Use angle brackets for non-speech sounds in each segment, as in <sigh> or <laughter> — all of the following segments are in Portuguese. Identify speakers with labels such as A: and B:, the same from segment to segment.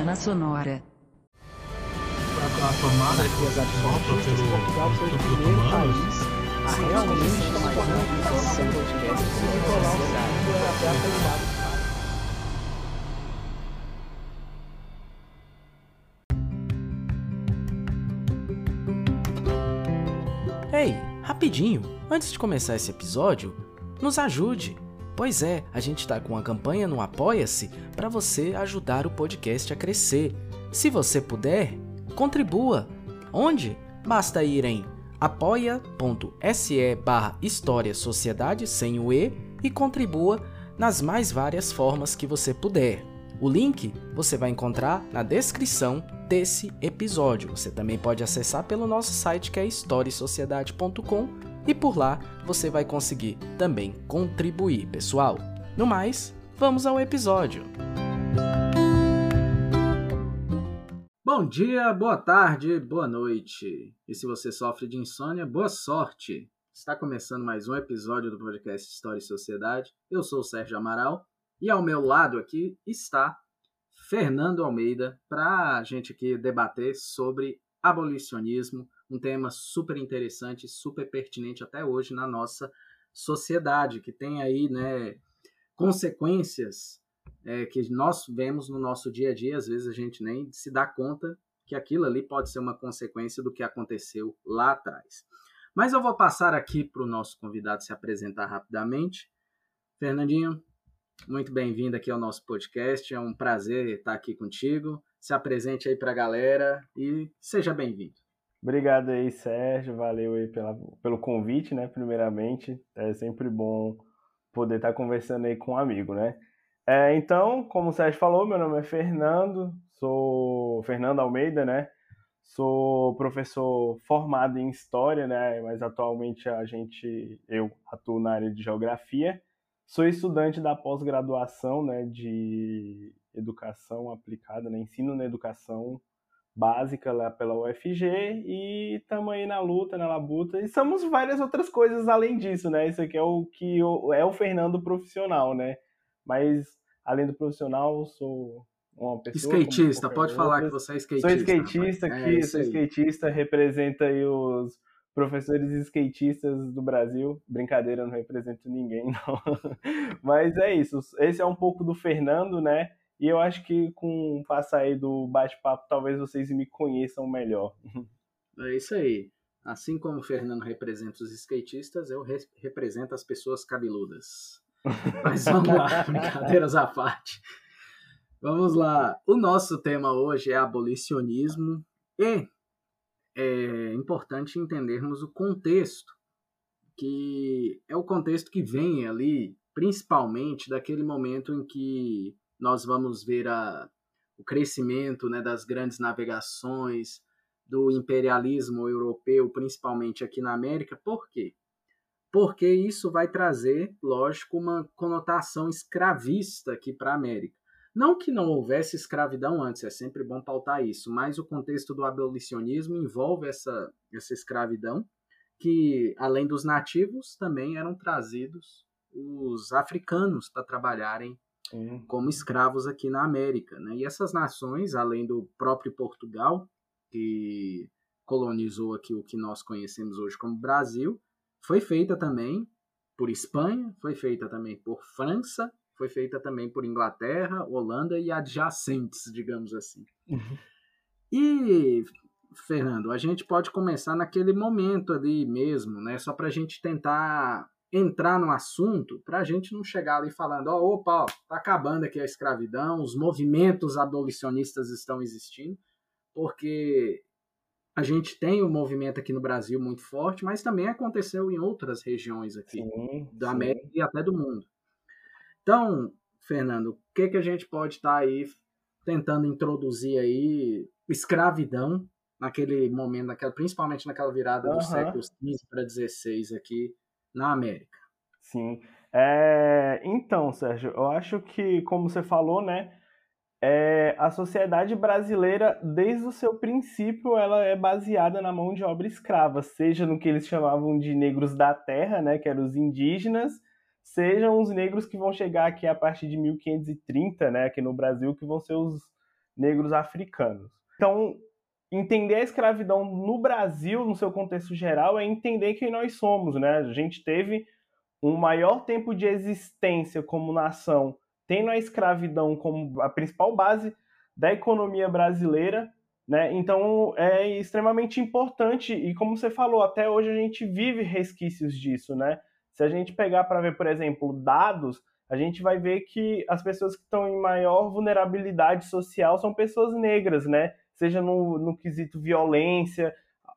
A: Semana Sonora.
B: A, tomada que sopra pelo
C: Portugal foi o
B: pelo
C: primeiro país a realmente tomar uma podcast e colar o segundo até a qualidade.
D: Ei, rapidinho, antes de começar esse episódio, nos ajude. Pois é, a gente tá com uma campanha no Apoia-se para você ajudar o podcast a crescer. Se você puder, contribua. Onde? Basta ir em apoia.se barra História Sociedade sem o E e contribua nas mais várias formas que você puder. O link você vai encontrar na descrição desse episódio. Você também pode acessar pelo nosso site que é historiesociedade.com e por lá você vai conseguir também contribuir, pessoal. No mais, vamos ao episódio. Bom dia, boa tarde, boa noite. E se você sofre de insônia, boa sorte. Está começando mais um episódio do podcast História e Sociedade. Eu sou o Sérgio Amaral e ao meu lado aqui está Fernando Almeida para a gente aqui debater sobre abolicionismo, um tema super interessante, super pertinente até hoje na nossa sociedade, que tem aí, né, consequências é, que nós vemos no nosso dia a dia, às vezes a gente nem se dá conta que aquilo ali pode ser uma consequência do que aconteceu lá atrás. Mas eu vou passar aqui para o nosso convidado se apresentar rapidamente. Fernandinho, muito bem-vindo aqui ao nosso podcast. É um prazer estar aqui contigo. Se apresente aí para a galera e seja bem-vindo.
E: Obrigado aí, Sérgio. Valeu aí pela, pelo convite, né? Primeiramente, é sempre bom poder estar conversando aí com um amigo, né? É, então, como o Sérgio falou, meu nome é Fernando, sou Fernando Almeida, né? Sou professor formado em História, né? Mas atualmente a gente, eu atuo na área de Geografia. Sou estudante da pós-graduação, né? De Educação Aplicada, né? Ensino na Educação Básica lá pela UFG e estamos aí na luta, na labuta. E somos várias outras coisas além disso, né? Isso aqui é o que eu, é o Fernando profissional, né? Mas além do profissional, sou uma pessoa.
D: Skatista, pode
E: qualquer
D: falar
E: outra.
D: que você é skatista.
E: Sou skatista aqui,
D: É,
E: sou skatista, representa aí os professores skatistas do Brasil. Brincadeira, eu não represento ninguém, <laughs> não. Mas é isso. Esse é um pouco do Fernando, né? E eu acho que com o passar aí do bate-papo, talvez vocês me conheçam melhor.
D: É isso aí. Assim como o Fernando representa os skatistas, eu re- represento as pessoas cabeludas. <laughs> Mas vamos lá, brincadeiras à parte. Vamos lá. O nosso tema hoje é abolicionismo e é importante entendermos o contexto, que é o contexto que vem ali, principalmente daquele momento em que nós vamos ver a, o crescimento né, das grandes navegações, do imperialismo europeu, principalmente aqui na América. Por quê? Porque isso vai trazer, lógico, uma conotação escravista aqui para a América. Não que não houvesse escravidão antes, é sempre bom pautar isso, mas o contexto do abolicionismo envolve essa, essa escravidão, que além dos nativos também eram trazidos os africanos para trabalharem
E: Sim.
D: como escravos aqui na América. Né? E essas nações, além do próprio Portugal, que colonizou aqui o que nós conhecemos hoje como Brasil, foi feita também por Espanha, foi feita também por França, foi feita também por Inglaterra, Holanda e adjacentes, digamos assim. E, Fernando, a gente pode começar naquele momento ali mesmo, né? Só para a gente tentar entrar no assunto, para a gente não chegar ali falando, ó, opa, ó, tá acabando aqui a escravidão, os movimentos abolicionistas estão existindo, porque a gente tem um movimento aqui no Brasil muito forte, mas também aconteceu em outras regiões aqui
E: Sim,
D: da
E: sim.
D: América e até do mundo. Então, Fernando, o que, que a gente pode estar aí tentando introduzir aí escravidão naquele momento, naquela, principalmente naquela virada
E: Aham.
D: dos séculos XV para XVI aqui na América?
E: Sim. É, então, Sérgio, eu acho que, como você falou, né, é, a sociedade brasileira, desde o seu princípio, ela é baseada na mão de obra escrava, seja no que eles chamavam de negros da terra, né, que eram os indígenas, sejam os negros que vão chegar aqui a partir de 1530, né, aqui no Brasil, que vão ser os negros africanos. Então, entender a escravidão no Brasil, no seu contexto geral, é entender quem nós somos, né? A gente teve um maior tempo de existência como nação, tendo a escravidão como a principal base da economia brasileira, né? Então é extremamente importante e como você falou, até hoje a gente vive resquícios disso, né? Se a gente pegar para ver, por exemplo, dados, a gente vai ver que as pessoas que estão em maior vulnerabilidade social são pessoas negras, né? Seja no, no quesito violência,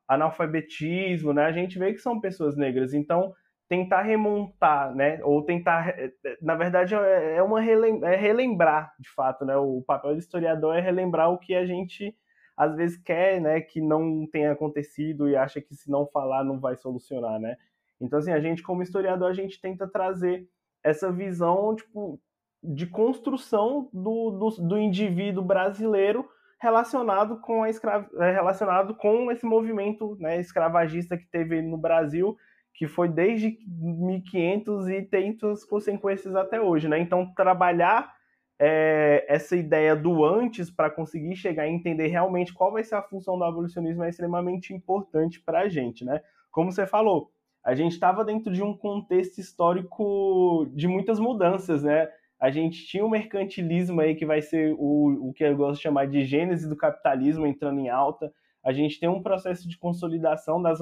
E: analfabetismo, né? A gente vê que são pessoas negras. Então, tentar remontar, né? Ou tentar, eh, eh, na verdade, é, é uma relem é relembrar, de fato, né? O papel do historiador é relembrar o que a gente às vezes quer, né? Que não tenha acontecido e acha que se não falar não vai solucionar, né? Então, assim, a gente como historiador a gente tenta trazer essa visão, tipo, de construção do, do, do indivíduo brasileiro relacionado com a escra... Eh, relacionado com esse movimento né, escravagista que teve no Brasil que foi desde 1500 e tem suas consequências até hoje, né? Então, trabalhar é, essa ideia do antes para conseguir chegar a entender realmente qual vai ser a função do abolicionismo é extremamente importante para a gente, né? Como você falou, a gente estava dentro de um contexto histórico de muitas mudanças, né? A gente tinha o mercantilismo aí que vai ser o, o que eu gosto de chamar de gênese do capitalismo entrando em alta. A gente tem um processo de consolidação das,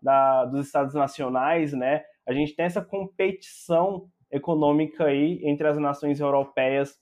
E: da, dos estados nacionais, né? A gente tem essa competição econômica aí entre as nações europeias,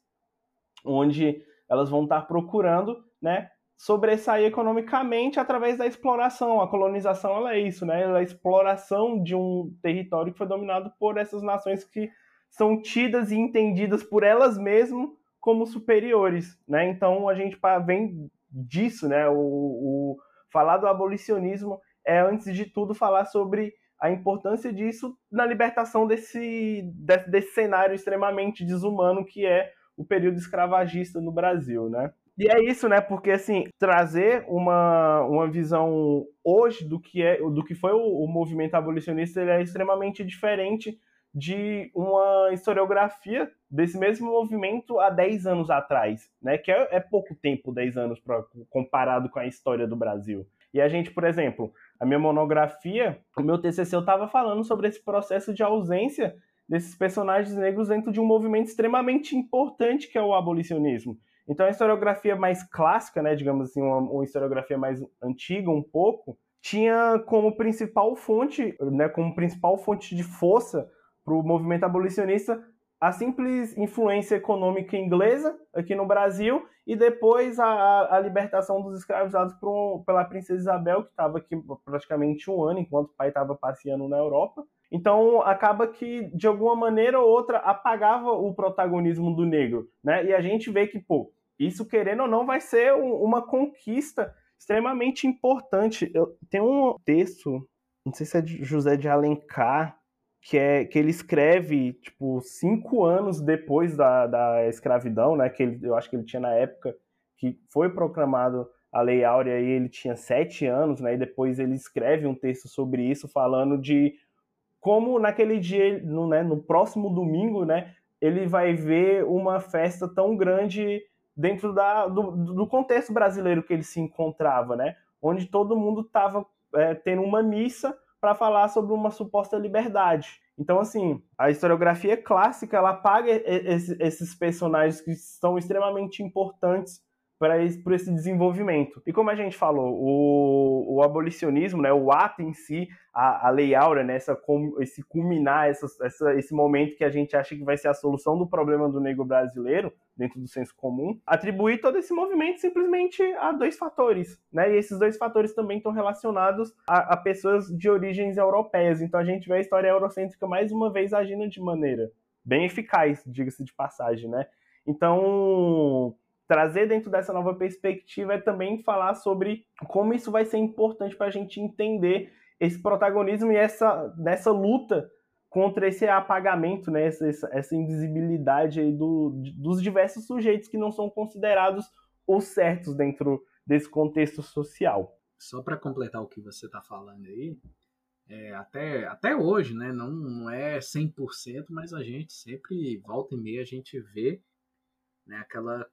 E: onde elas vão estar procurando, né, sobressair economicamente através da exploração. A colonização ela é isso, né? Ela é a exploração de um território que foi dominado por essas nações que são tidas e entendidas por elas mesmas como superiores, né? Então a gente vem disso, né? O, o falar do abolicionismo é, antes de tudo, falar sobre a importância disso na libertação desse, desse, desse cenário extremamente desumano que é o período escravagista no Brasil, né? E é isso, né? Porque assim, trazer uma, uma visão hoje do que é do que foi o, o movimento abolicionista ele é extremamente diferente de uma historiografia desse mesmo movimento há 10 anos atrás, né? Que é, é pouco tempo, 10 anos pra, comparado com a história do Brasil. E a gente, por exemplo, a minha monografia, o meu TCC, eu estava falando sobre esse processo de ausência desses personagens negros dentro de um movimento extremamente importante que é o abolicionismo. Então, a historiografia mais clássica, né, digamos assim, uma, uma historiografia mais antiga um pouco, tinha como principal fonte, né, como principal fonte de força para o movimento abolicionista a simples influência econômica inglesa aqui no Brasil e depois a, a libertação dos escravizados um, pela princesa Isabel, que estava aqui praticamente um ano, enquanto o pai estava passeando na Europa. Então acaba que, de alguma maneira ou outra, apagava o protagonismo do negro. Né? E a gente vê que, pô, isso querendo ou não vai ser um, uma conquista extremamente importante. Eu, tem um texto, não sei se é de José de Alencar, que é que ele escreve tipo cinco anos depois da, da escravidão, né? Que ele, eu acho que ele tinha na época que foi proclamado a Lei Áurea e ele tinha sete anos, né? E depois ele escreve um texto sobre isso, falando de como naquele dia, no, né, no próximo domingo, né? Ele vai ver uma festa tão grande dentro da, do, do contexto brasileiro que ele se encontrava, né? Onde todo mundo estava é, tendo uma missa para falar sobre uma suposta liberdade. Então, assim, a historiografia clássica ela apaga esses personagens que são extremamente importantes para esse, esse desenvolvimento. E como a gente falou, o, o abolicionismo, né, o ato em si, a, a lei áurea, né, essa, esse culminar, essa, essa, esse momento que a gente acha que vai ser a solução do problema do negro brasileiro, dentro do senso comum, atribuir todo esse movimento simplesmente a dois fatores. Né, e esses dois fatores também estão relacionados a, a pessoas de origens europeias. Então a gente vê a história eurocêntrica mais uma vez agindo de maneira bem eficaz, diga-se de passagem, né? Então, trazer dentro dessa nova perspectiva é também falar sobre como isso vai ser importante para a gente entender esse protagonismo e essa nessa luta contra esse apagamento, né, essa, essa invisibilidade aí do, dos diversos sujeitos que não são considerados os certos dentro desse contexto social.
D: Só para completar o que você está falando aí, é, até, até hoje, né, não, não é 100%, mas a gente sempre, volta e meia, a gente vê né, aquela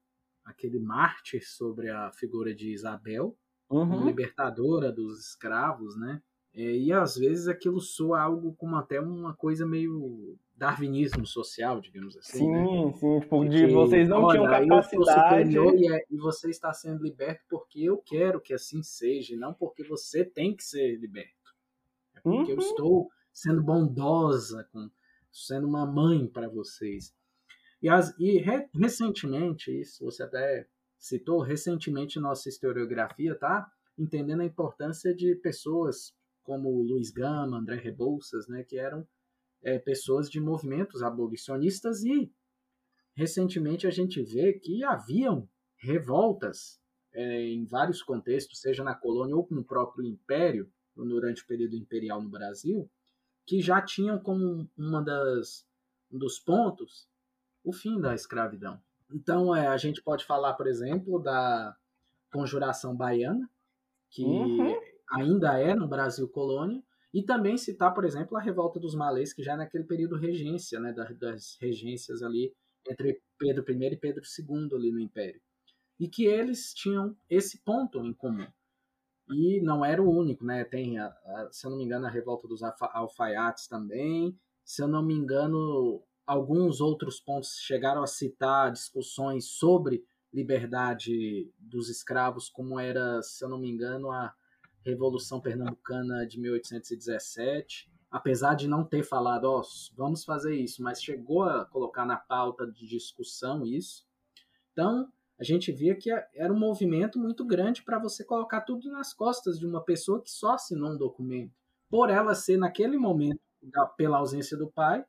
D: aquele mártir sobre a figura de Isabel,
E: Uhum.
D: libertadora dos escravos, né? É, e às vezes aquilo soa algo como até uma coisa meio darwinismo social, digamos assim.
E: Sim,
D: né?
E: sim, tipo,
D: De
E: de
D: que,
E: vocês não
D: olha,
E: tinham
D: eu sou
E: capacidade.
D: e, é- e você está sendo liberto porque eu quero que assim seja, não porque você tem que ser liberto. É porque eu
E: Uhum.
D: estou sendo bondosa, com, sendo uma mãe para vocês. E, as, e re- recentemente, isso você até citou, recentemente nossa historiografia tá entendendo a importância de pessoas como Luiz Gama, André Rebouças, né, que eram é, pessoas de movimentos abolicionistas e recentemente a gente vê que haviam revoltas é, em vários contextos, seja na colônia ou no próprio império, durante o período imperial no Brasil, que já tinham como uma das um dos pontos o fim da escravidão. Então, é, a gente pode falar, por exemplo, da Conjuração Baiana, que
E: Uhum.
D: ainda é no Brasil colônia, e também citar, por exemplo, a Revolta dos Malês, que já é naquele período regência, né, das, das regências ali entre Pedro I e Pedro II ali no Império. E que eles tinham esse ponto em comum. E não era o único, né? Tem, a, a, se eu não me engano, a Revolta dos Alfa- Alfaiates também. Se eu não me engano, alguns outros pontos chegaram a citar discussões sobre liberdade dos escravos, como era, se eu não me engano, a Revolução Pernambucana de 1817. Apesar de não ter falado, ó, vamos fazer isso, mas chegou a colocar na pauta de discussão isso. Então, a gente via que era um movimento muito grande para você colocar tudo nas costas de uma pessoa que só assinou um documento. Por ela ser, naquele momento, pela ausência do pai,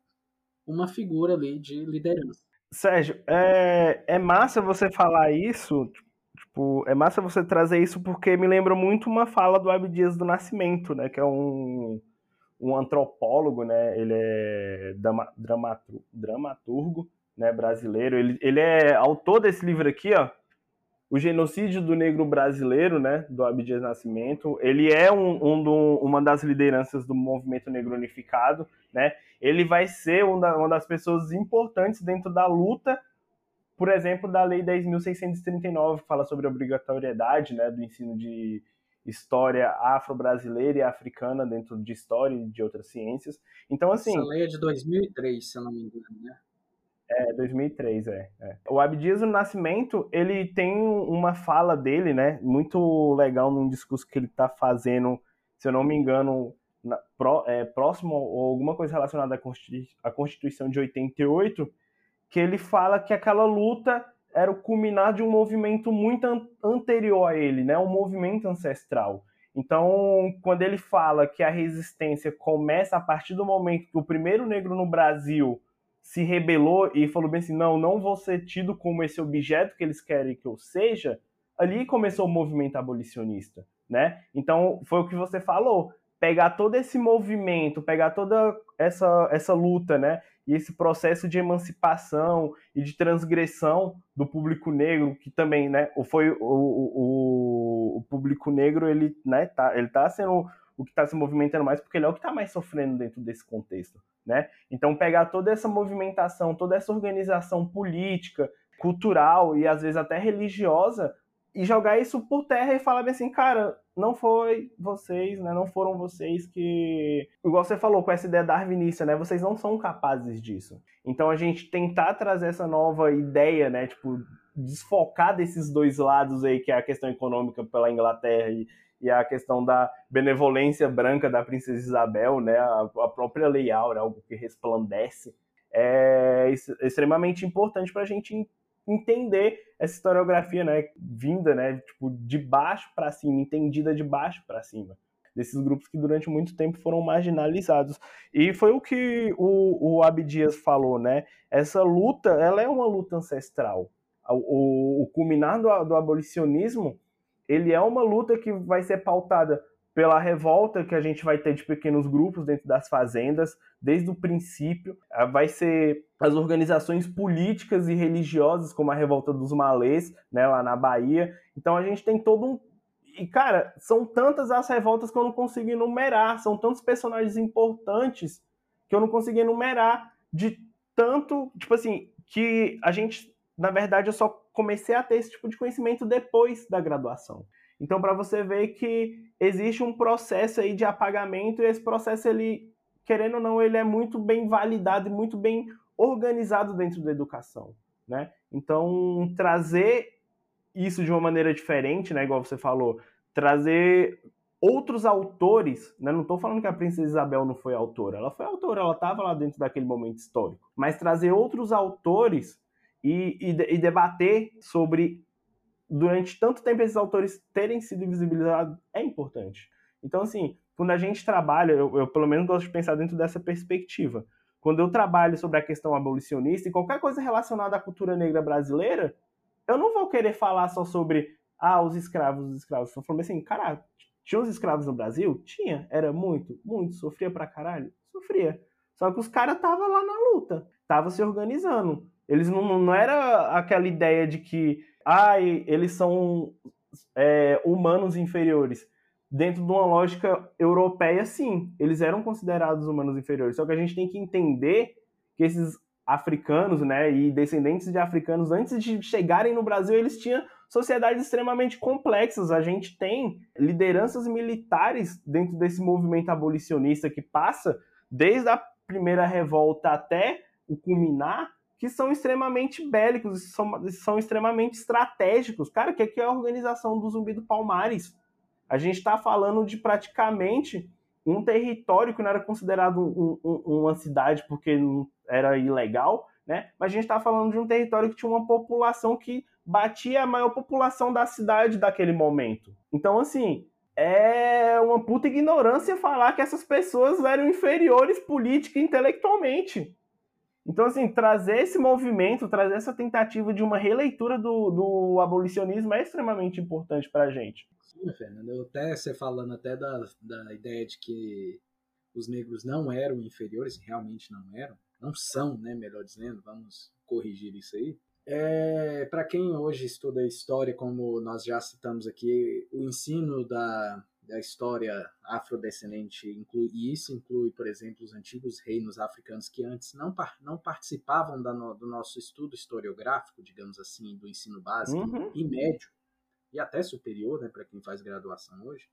D: uma figura ali de liderança.
E: Sérgio, é, é massa você falar isso, tipo, é massa você trazer isso porque me lembra muito uma fala do Abdias do Nascimento, né, que é um, um antropólogo, né, ele é drama, dramatu- dramaturgo, né, brasileiro, ele, ele é autor desse livro aqui, ó, O Genocídio do Negro Brasileiro, né, do Abdias Nascimento, ele é um, um do- uma das lideranças do movimento negro unificado, né, ele vai ser um da- uma das pessoas importantes dentro da luta, por exemplo, da Lei 10.639, que fala sobre a obrigatoriedade né, do ensino de história afro-brasileira e africana dentro de história e de outras ciências. Então, assim,
D: Essa lei é de 2003, se eu não me engano, né?
E: É 2003, é, é. O Abdias do Nascimento, ele tem uma fala dele, né, muito legal num discurso que ele está fazendo, se eu não me engano, na- é, próximo ou alguma coisa relacionada à à Constituição de 88, que ele fala que aquela luta era o culminar de um movimento muito an- anterior a ele, né, um movimento ancestral. Então, quando ele fala que a resistência começa a partir do momento que o primeiro negro no Brasil se rebelou e falou bem assim: não, não vou ser tido como esse objeto que eles querem que eu seja, ali começou o movimento abolicionista, né? Então, foi o que você falou. Pegar todo esse movimento, pegar toda essa, essa luta, né? E esse processo de emancipação e de transgressão do público negro, que também, né? Foi o, o, o público negro, ele, né, tá, ele tá sendo o que está se movimentando mais, porque ele é o que está mais sofrendo dentro desse contexto, né? Então pegar toda essa movimentação, toda essa organização política, cultural e às vezes até religiosa e jogar isso por terra e falar bem assim, cara, não foi vocês, né? Não foram vocês que, igual você falou com essa ideia darwinista, né? Vocês não são capazes disso. Então a gente tentar trazer essa nova ideia, né? Tipo desfocar desses dois lados aí, que é a questão econômica pela Inglaterra e, e a questão da benevolência branca da princesa Isabel, né? A, a própria Lei Áurea, algo que resplandece, é extremamente importante para a gente entender essa historiografia, né, vinda, né, tipo, de baixo para cima, entendida de baixo para cima, desses grupos que durante muito tempo foram marginalizados. E foi o que o, o Abdias falou, né, essa luta, ela é uma luta ancestral. O, o, o culminar do, do abolicionismo, ele é uma luta que vai ser pautada pela revolta que a gente vai ter de pequenos grupos dentro das fazendas, desde o princípio. Vai ser as organizações políticas e religiosas, como a Revolta dos Malês, né, lá na Bahia. Então a gente tem todo um. E, cara, são tantas as revoltas que eu não consigo enumerar, são tantos personagens importantes que eu não consigo enumerar, de tanto, tipo assim, que a gente, na verdade, eu só comecei a ter esse tipo de conhecimento depois da graduação. Então, para você ver que existe um processo aí de apagamento e esse processo, ele, querendo ou não, ele é muito bem validado e muito bem organizado dentro da educação, né? Então, trazer isso de uma maneira diferente, né, igual você falou, trazer outros autores, né? não estou falando que a princesa Isabel não foi autora, ela foi autora, ela estava lá dentro daquele momento histórico, mas trazer outros autores e, e, e, debater sobre, durante tanto tempo esses autores terem sido invisibilizados, é importante. Então, assim, quando a gente trabalha, eu, eu pelo menos gosto de pensar dentro dessa perspectiva, quando eu trabalho sobre a questão abolicionista e qualquer coisa relacionada à cultura negra brasileira, eu não vou querer falar só sobre ah, os escravos, os escravos. Estou falando assim, cara, tinha os escravos no Brasil? Tinha. Era muito, muito. Sofria pra caralho? Sofria. Só que os caras estavam lá na luta, estavam se organizando. Eles não, não era aquela ideia de que, ai, eles são é, humanos inferiores. Dentro de uma lógica europeia, sim, eles eram considerados humanos inferiores. Só que a gente tem que entender que esses africanos, né, e descendentes de africanos, antes de chegarem no Brasil, eles tinham sociedades extremamente complexas. A gente tem lideranças militares dentro desse movimento abolicionista que passa desde a primeira revolta até o culminar, que são extremamente bélicos, são, são extremamente estratégicos. Cara, que é, é a organização do Zumbi do Palmares? A gente está falando de praticamente um território que não era considerado um, um, uma cidade porque era ilegal, né? Mas a gente está falando de um território que tinha uma população que batia a maior população da cidade daquele momento. Então, assim, é uma puta ignorância falar que essas pessoas eram inferiores política e intelectualmente. Então, assim, trazer esse movimento, trazer essa tentativa de uma releitura do, do abolicionismo é extremamente importante para a gente.
D: Sim, Fernando. Até você falando até da, da ideia de que os negros não eram inferiores, realmente não eram, não são, né, melhor dizendo, vamos corrigir isso aí. É, para quem hoje estuda história, como nós já citamos aqui, o ensino da, da história afrodescendente inclui, e isso inclui, por exemplo, os antigos reinos africanos que antes não, não participavam da no, do nosso estudo historiográfico, digamos assim, do ensino básico
E: uhum.
D: e médio, e até superior, né, para quem faz graduação hoje.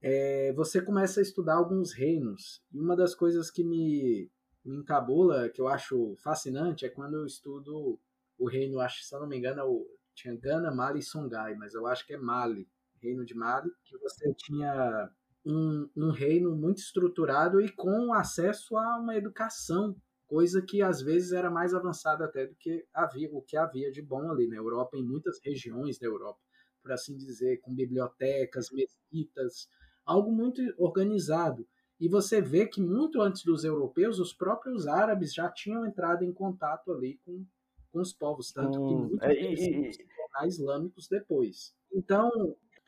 D: É, você começa a estudar alguns reinos, e uma das coisas que me, me encabula, que eu acho fascinante, é quando eu estudo o reino, acho, se eu não me engano, é o, tinha Gana, Mali e Songhai, mas eu acho que é Mali, reino de Mali, que você tinha um, um reino muito estruturado e com acesso a uma educação, coisa que às vezes era mais avançada até do que havia, o que havia de bom ali na Europa, em muitas regiões da Europa, por assim dizer, com bibliotecas, mesquitas, algo muito organizado. E você vê que muito antes dos europeus, os próprios árabes já tinham entrado em contato ali com com os povos, tanto hum, que muitos é, se tornar islâmicos depois. Então,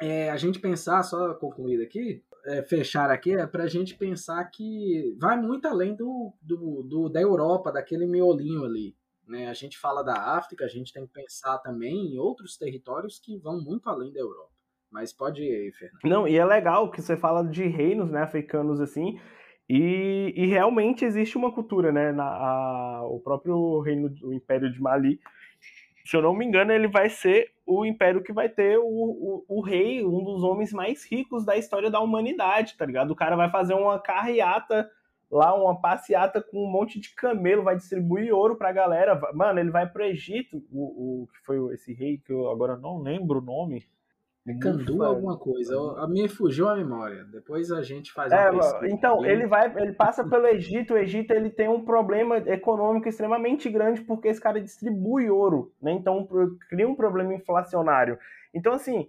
D: é, a gente pensar, só concluir aqui, é, fechar aqui, é para a gente pensar que vai muito além do, do, do, da Europa, daquele miolinho ali. Né? A gente fala da África, a gente tem que pensar também em outros territórios que vão muito além da Europa. Mas pode ir, Fernando.
E: Não, e é legal que você fala de reinos né, africanos assim, e, e, realmente existe uma cultura, né? Na, a, o próprio reino, o Império de Mali, se eu não me engano, ele vai ser o império que vai ter o, o, o, rei, um dos homens mais ricos da história da humanidade, tá ligado? O cara vai fazer uma carreata lá, uma passeata com um monte de camelo, vai distribuir ouro pra galera. Mano, ele vai pro Egito, o, o que foi esse rei, que eu agora não lembro o nome.
D: É Candu alguma coisa. A minha fugiu a memória. Depois a gente faz é,
E: Então, ele vai, ele passa pelo Egito. O Egito ele tem um problema econômico extremamente grande porque esse cara distribui ouro, né? Então cria um problema inflacionário. Então, assim,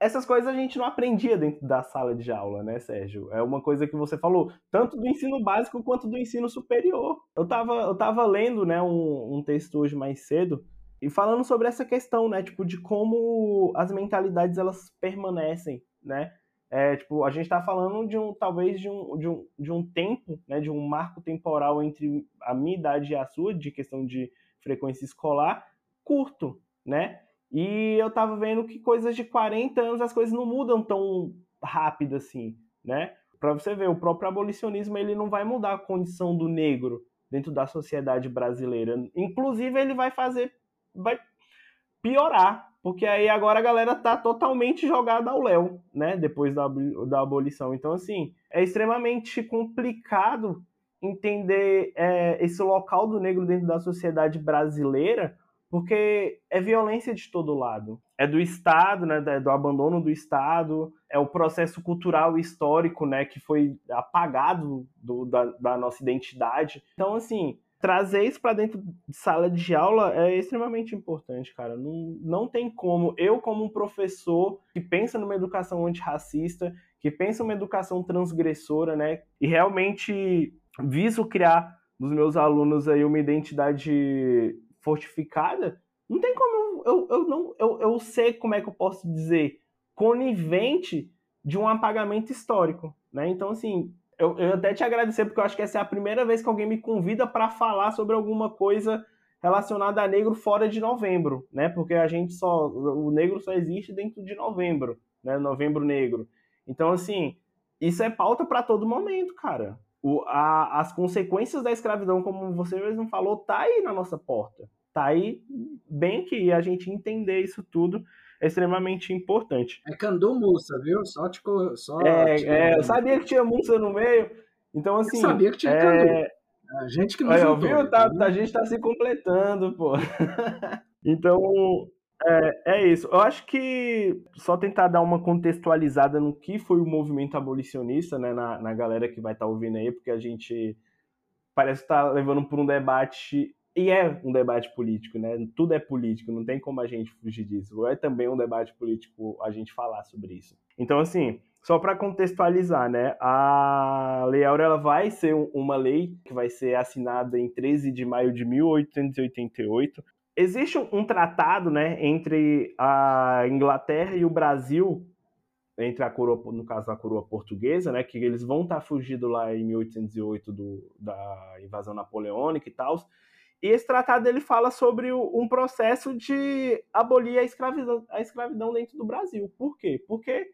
E: essas coisas a gente não aprendia dentro da sala de aula, né, Sérgio? É uma coisa que você falou, tanto do ensino básico quanto do ensino superior. Eu tava, eu tava lendo, né, um, um texto hoje mais cedo e falando sobre essa questão, né, tipo, de como as mentalidades elas permanecem, né? É, tipo, a gente está falando de um, talvez de um, de um, de um tempo, né, de um marco temporal entre a minha idade e a sua, de questão de frequência escolar, curto, né? E eu tava vendo que coisas de 40 anos as coisas não mudam tão rápido assim, né? Para você ver, o próprio abolicionismo ele não vai mudar a condição do negro dentro da sociedade brasileira. Inclusive, ele vai fazer vai piorar, porque aí agora a galera tá totalmente jogada ao léu, né? Depois da, da abolição. Então, assim, é extremamente complicado entender é, esse local do negro dentro da sociedade brasileira, porque é violência de todo lado. É do Estado, né, do abandono do Estado, é o processo cultural e histórico né, que foi apagado do, da, da nossa identidade. Então, assim, trazer isso para dentro de sala de aula é extremamente importante, cara. Não, não tem como. Eu, como um professor que pensa numa educação antirracista, que pensa numa educação transgressora, né, e realmente viso criar nos meus alunos aí uma identidade fortificada, não tem como eu, eu, eu não eu, eu sei como é que eu posso dizer conivente de um apagamento histórico, né? Então assim, eu, eu até te agradecer porque eu acho que essa é a primeira vez que alguém me convida para falar sobre alguma coisa relacionada a negro fora de novembro, né? Porque a gente só o negro só existe dentro de novembro, né? Novembro negro. Então assim, isso é pauta para todo momento, cara o, a, as consequências da escravidão, como você mesmo falou, tá aí na nossa porta. Tá aí bem que a gente entender isso tudo é extremamente importante.
D: É Candu Mussa, viu? Só te só
E: é, é, eu sabia que tinha Mussa no meio. Então, assim. Eu
D: sabia que tinha é... Candu. A gente que não Olha,
E: viu? Tá, a gente tá se completando, pô. <laughs> então, é, é isso. Eu acho que só tentar dar uma contextualizada no que foi o movimento abolicionista, né, na, na galera que vai estar tá ouvindo aí, porque a gente parece estar tá levando por um debate e é um debate político, né? Tudo é político, não tem como a gente fugir disso. É também um debate político a gente falar sobre isso. Então, assim, só para contextualizar, né? A Lei Áurea ela vai ser uma lei que vai ser assinada em 13 de maio de 1888 existe um tratado, né, entre a Inglaterra e o Brasil, entre a coroa, no caso a coroa portuguesa, né, que eles vão estar tá fugindo lá em 1808 do, da invasão napoleônica e tal. E esse tratado ele fala sobre um processo de abolir a escravidão, a escravidão dentro do Brasil. Por quê? Porque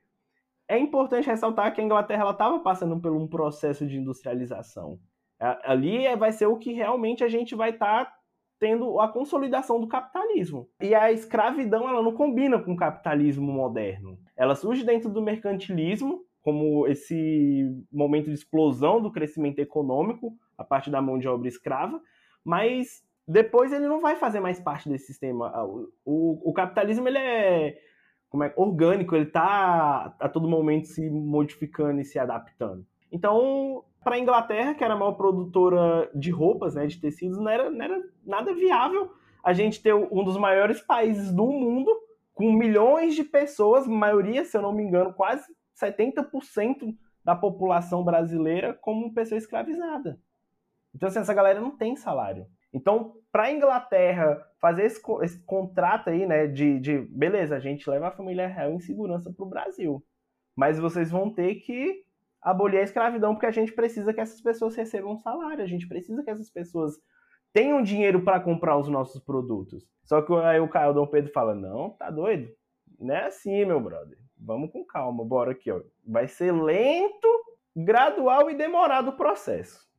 E: é importante ressaltar que a Inglaterra estava passando por um processo de industrialização. Ali vai ser o que realmente a gente vai estar tá tendo a consolidação do capitalismo. E a escravidão ela não combina com o capitalismo moderno. Ela surge dentro do mercantilismo, como esse momento de explosão do crescimento econômico a partir da mão de obra escrava, mas depois ele não vai fazer mais parte desse sistema. O, o, o capitalismo ele é, como é orgânico, ele está a todo momento se modificando e se adaptando. Então, para a Inglaterra, que era a maior produtora de roupas, né, de tecidos, não era, não era nada viável a gente ter um dos maiores países do mundo, com milhões de pessoas, maioria, se eu não me engano, quase 70% da população brasileira como pessoa escravizada. Então, assim, essa galera não tem salário. Então, para a Inglaterra fazer esse, esse, contrato aí, né, de, de beleza, a gente leva a família real em segurança para o Brasil, mas vocês vão ter que abolir a escravidão, porque a gente precisa que essas pessoas recebam um salário, a gente precisa que essas pessoas tenham dinheiro para comprar os nossos produtos. Só que aí o Caio Dom Pedro fala: não, tá doido? Não é assim, meu brother. Vamos com calma, bora aqui, ó. Vai ser lento, gradual e demorado o processo.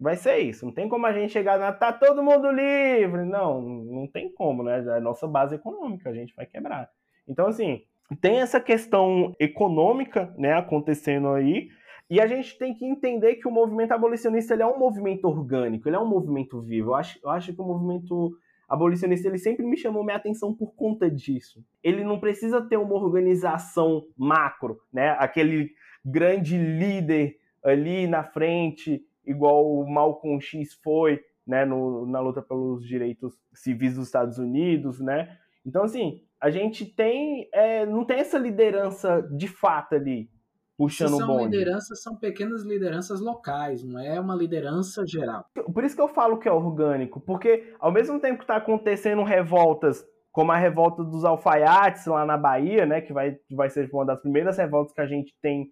E: Vai ser isso. Não tem como a gente chegar na. Tá todo mundo livre. Não, não tem como, né? É a nossa base econômica, a gente vai quebrar. Então, assim, tem essa questão econômica, né, acontecendo aí, e a gente tem que entender que o movimento abolicionista ele é um movimento orgânico, ele é um movimento vivo. Eu acho, eu acho que o movimento abolicionista ele sempre me chamou minha atenção por conta disso. Ele não precisa ter uma organização macro, né? Aquele grande líder ali na frente, igual o Malcolm X foi, né? No, na luta pelos direitos civis dos Estados Unidos, né? Então assim, a gente tem, é, não tem essa liderança de fato ali, puxando
D: o
E: bonde.
D: lideranças são pequenas lideranças locais, não é uma liderança geral.
E: Por isso que eu falo que é orgânico, porque ao mesmo tempo que está acontecendo revoltas, como a revolta dos alfaiates lá na Bahia, né, que vai, vai ser uma das primeiras revoltas que a gente tem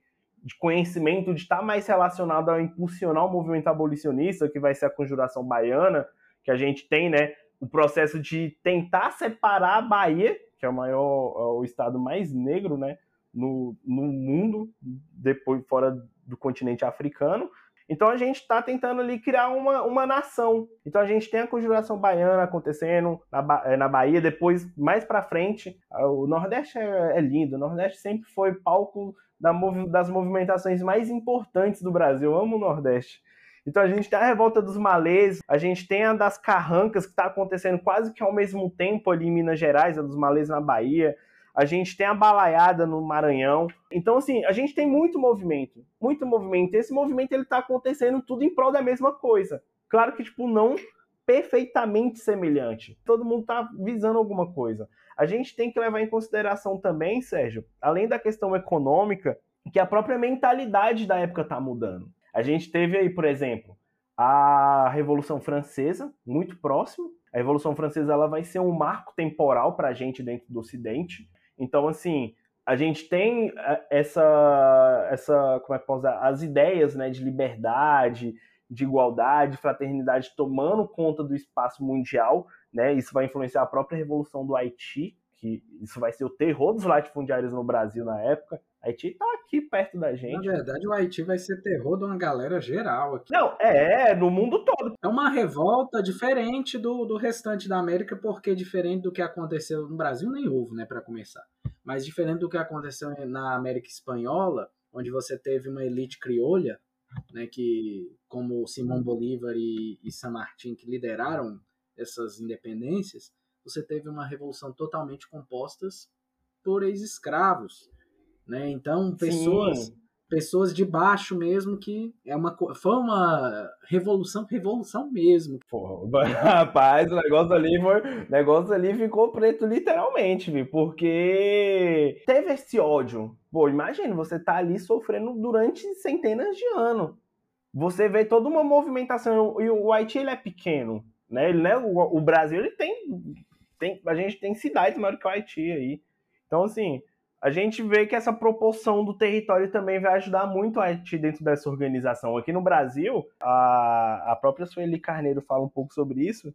E: de conhecimento de estar tá mais relacionado a impulsionar o movimento abolicionista, que vai ser a conjuração baiana, que a gente tem, né, o processo de tentar separar a Bahia, que é o maior, é o estado mais negro, né, no, no mundo, depois fora do continente africano. Então a gente está tentando ali criar uma, uma nação. Então a gente tem a conjuração baiana acontecendo na, eh, na Bahia, depois, mais para frente, o Nordeste é, é, lindo, o Nordeste sempre foi palco da, das movimentações mais importantes do Brasil. Eu amo o Nordeste. Então a gente tem a revolta dos malês, a gente tem a das carrancas, que está acontecendo quase que ao mesmo tempo ali em Minas Gerais, a dos malês na Bahia a gente tem a balaiada no Maranhão. Então, assim, a gente tem muito movimento, muito movimento. Esse movimento ele está acontecendo tudo em prol da mesma coisa. Claro que, tipo, não perfeitamente semelhante. Todo mundo está visando alguma coisa. A gente tem que levar em consideração também, Sérgio, além da questão econômica, que a própria mentalidade da época está mudando. A gente teve aí, por exemplo, a Revolução Francesa, muito próximo. A Revolução Francesa ela vai ser um marco temporal para a gente dentro do Ocidente. Então, assim, a gente tem é, essa, essa como é que posso usar? As ideias né, de liberdade, de igualdade, fraternidade tomando conta do espaço mundial, né? Isso vai influenciar a própria revolução do Haiti, que isso vai ser o terror dos latifundiários no Brasil na época. Haiti tá aqui perto da gente.
D: Na verdade, o Haiti vai ser terror de uma galera geral aqui.
E: Não, é, no mundo todo.
D: É uma revolta diferente do, do restante da América, porque diferente do que aconteceu no Brasil, nem houve, né, para começar. Mas diferente do que aconteceu na América Espanhola, onde você teve uma elite criolha, né, que como Simão Bolívar e, e San Martín, que lideraram essas independências, você teve uma revolução totalmente compostas por ex-escravos né? Então, pessoas Sim. pessoas de baixo mesmo que é uma foi uma revolução, revolução mesmo. <laughs>
E: Rapaz, o negócio ali foi, negócio ali ficou preto literalmente, viu? Porque teve esse ódio. Pô, imagina, você tá ali sofrendo durante centenas de anos. Você vê toda uma movimentação e o Haiti ele é pequeno, né? Ele, né? O, o Brasil ele tem tem a gente tem cidades maiores que o Haiti aí. Então assim, a gente vê que essa proporção do território também vai ajudar muito a Haiti dentro dessa organização. Aqui no Brasil, a, a própria Sueli Carneiro fala um pouco sobre isso.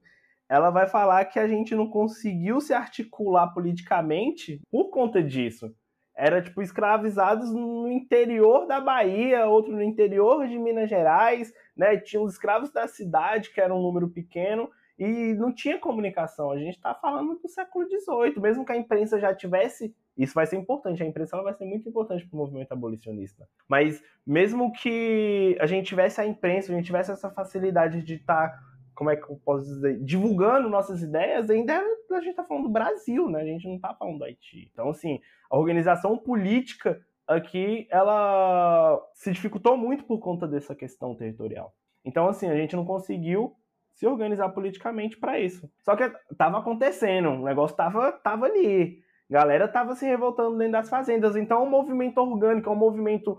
E: Ela vai falar que a gente não conseguiu se articular politicamente por conta disso. Era tipo escravizados no interior da Bahia, outro no interior de Minas Gerais, né? Tinha os escravos da cidade, que era um número pequeno, e não tinha comunicação. A gente está falando do século XVIII, mesmo que a imprensa já tivesse. Isso vai ser importante, a imprensa ela vai ser muito importante para o movimento abolicionista. Mas mesmo que a gente tivesse a imprensa, a gente tivesse essa facilidade de estar, tá, como é que eu posso dizer, divulgando nossas ideias, ainda a gente está falando do Brasil, né? A gente não está falando do Haiti. Então, assim, a organização política aqui, ela se dificultou muito por conta dessa questão territorial. Então, assim, a gente não conseguiu se organizar politicamente para isso. Só que tava acontecendo, o negócio tava, tava ali. Galera tava se revoltando dentro das fazendas. Então é um movimento orgânico, é um movimento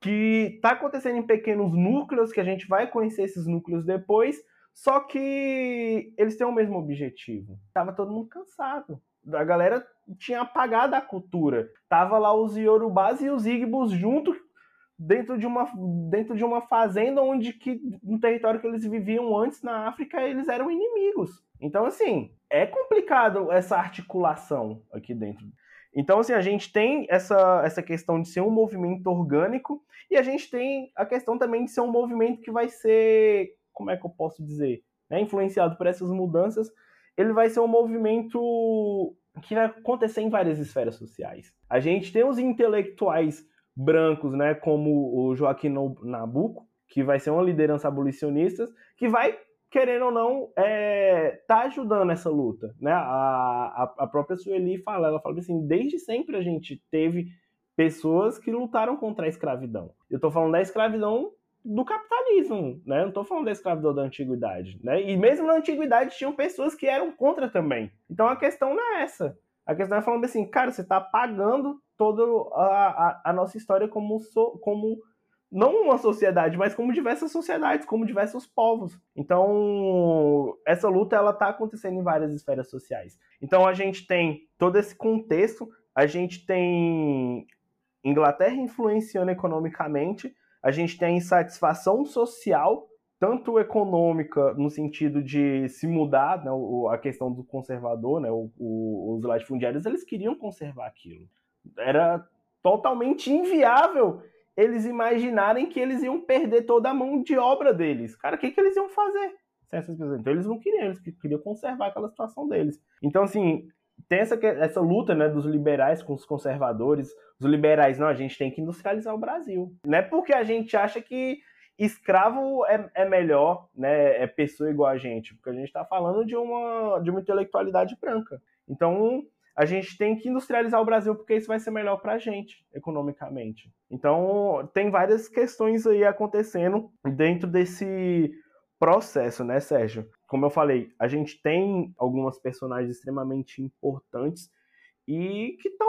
E: que tá acontecendo em pequenos núcleos, que a gente vai conhecer esses núcleos depois, só que eles têm o mesmo objetivo. Tava todo mundo cansado. A galera tinha apagado a cultura. Tava lá os Yorubás e os Igbos junto dentro de uma dentro de uma fazenda onde que no território que eles viviam antes na África eles eram inimigos. Então assim, é complicado essa articulação aqui dentro. Então assim, a gente tem essa essa questão de ser um movimento orgânico e a gente tem a questão também de ser um movimento que vai ser, como é que eu posso dizer, né, influenciado por essas mudanças, ele vai ser um movimento que vai acontecer em várias esferas sociais. A gente tem os intelectuais brancos, né, como o Joaquim Nabuco, que vai ser uma liderança abolicionista, que vai, querendo ou não, é, tá ajudando essa luta. Né? A, a, própria Sueli fala, ela fala assim, desde sempre a gente teve pessoas que lutaram contra a escravidão. Eu estou falando da escravidão do capitalismo, né? Não estou falando da escravidão da antiguidade, né? E mesmo na antiguidade tinham pessoas que eram contra também. Então a questão não é essa. A questão é falando assim, cara, você está pagando toda a, a, nossa história como, so, como não uma sociedade, mas como diversas sociedades, como diversos povos. Então, essa luta ela está acontecendo em várias esferas sociais. Então, a gente tem todo esse contexto, a gente tem Inglaterra influenciando economicamente, a gente tem a insatisfação social tanto econômica no sentido de se mudar, né, a questão do conservador, né, os latifundiários eles queriam conservar aquilo. Era totalmente inviável eles imaginarem que eles iam perder toda a mão de obra deles. Cara, o que, que eles iam fazer? Então eles não queriam, eles queriam conservar aquela situação deles. Então, assim, tem essa, essa luta né, dos liberais com os conservadores. Os liberais, não, a gente tem que industrializar o Brasil. Não é porque a gente acha que escravo é, é melhor, né, é pessoa igual a gente, porque a gente está falando de uma, de uma intelectualidade branca. Então, a gente tem que industrializar o Brasil porque isso vai ser melhor para a gente, economicamente. Então, tem várias questões aí acontecendo dentro desse processo, né, Sérgio? Como eu falei, a gente tem algumas personagens extremamente importantes e que estão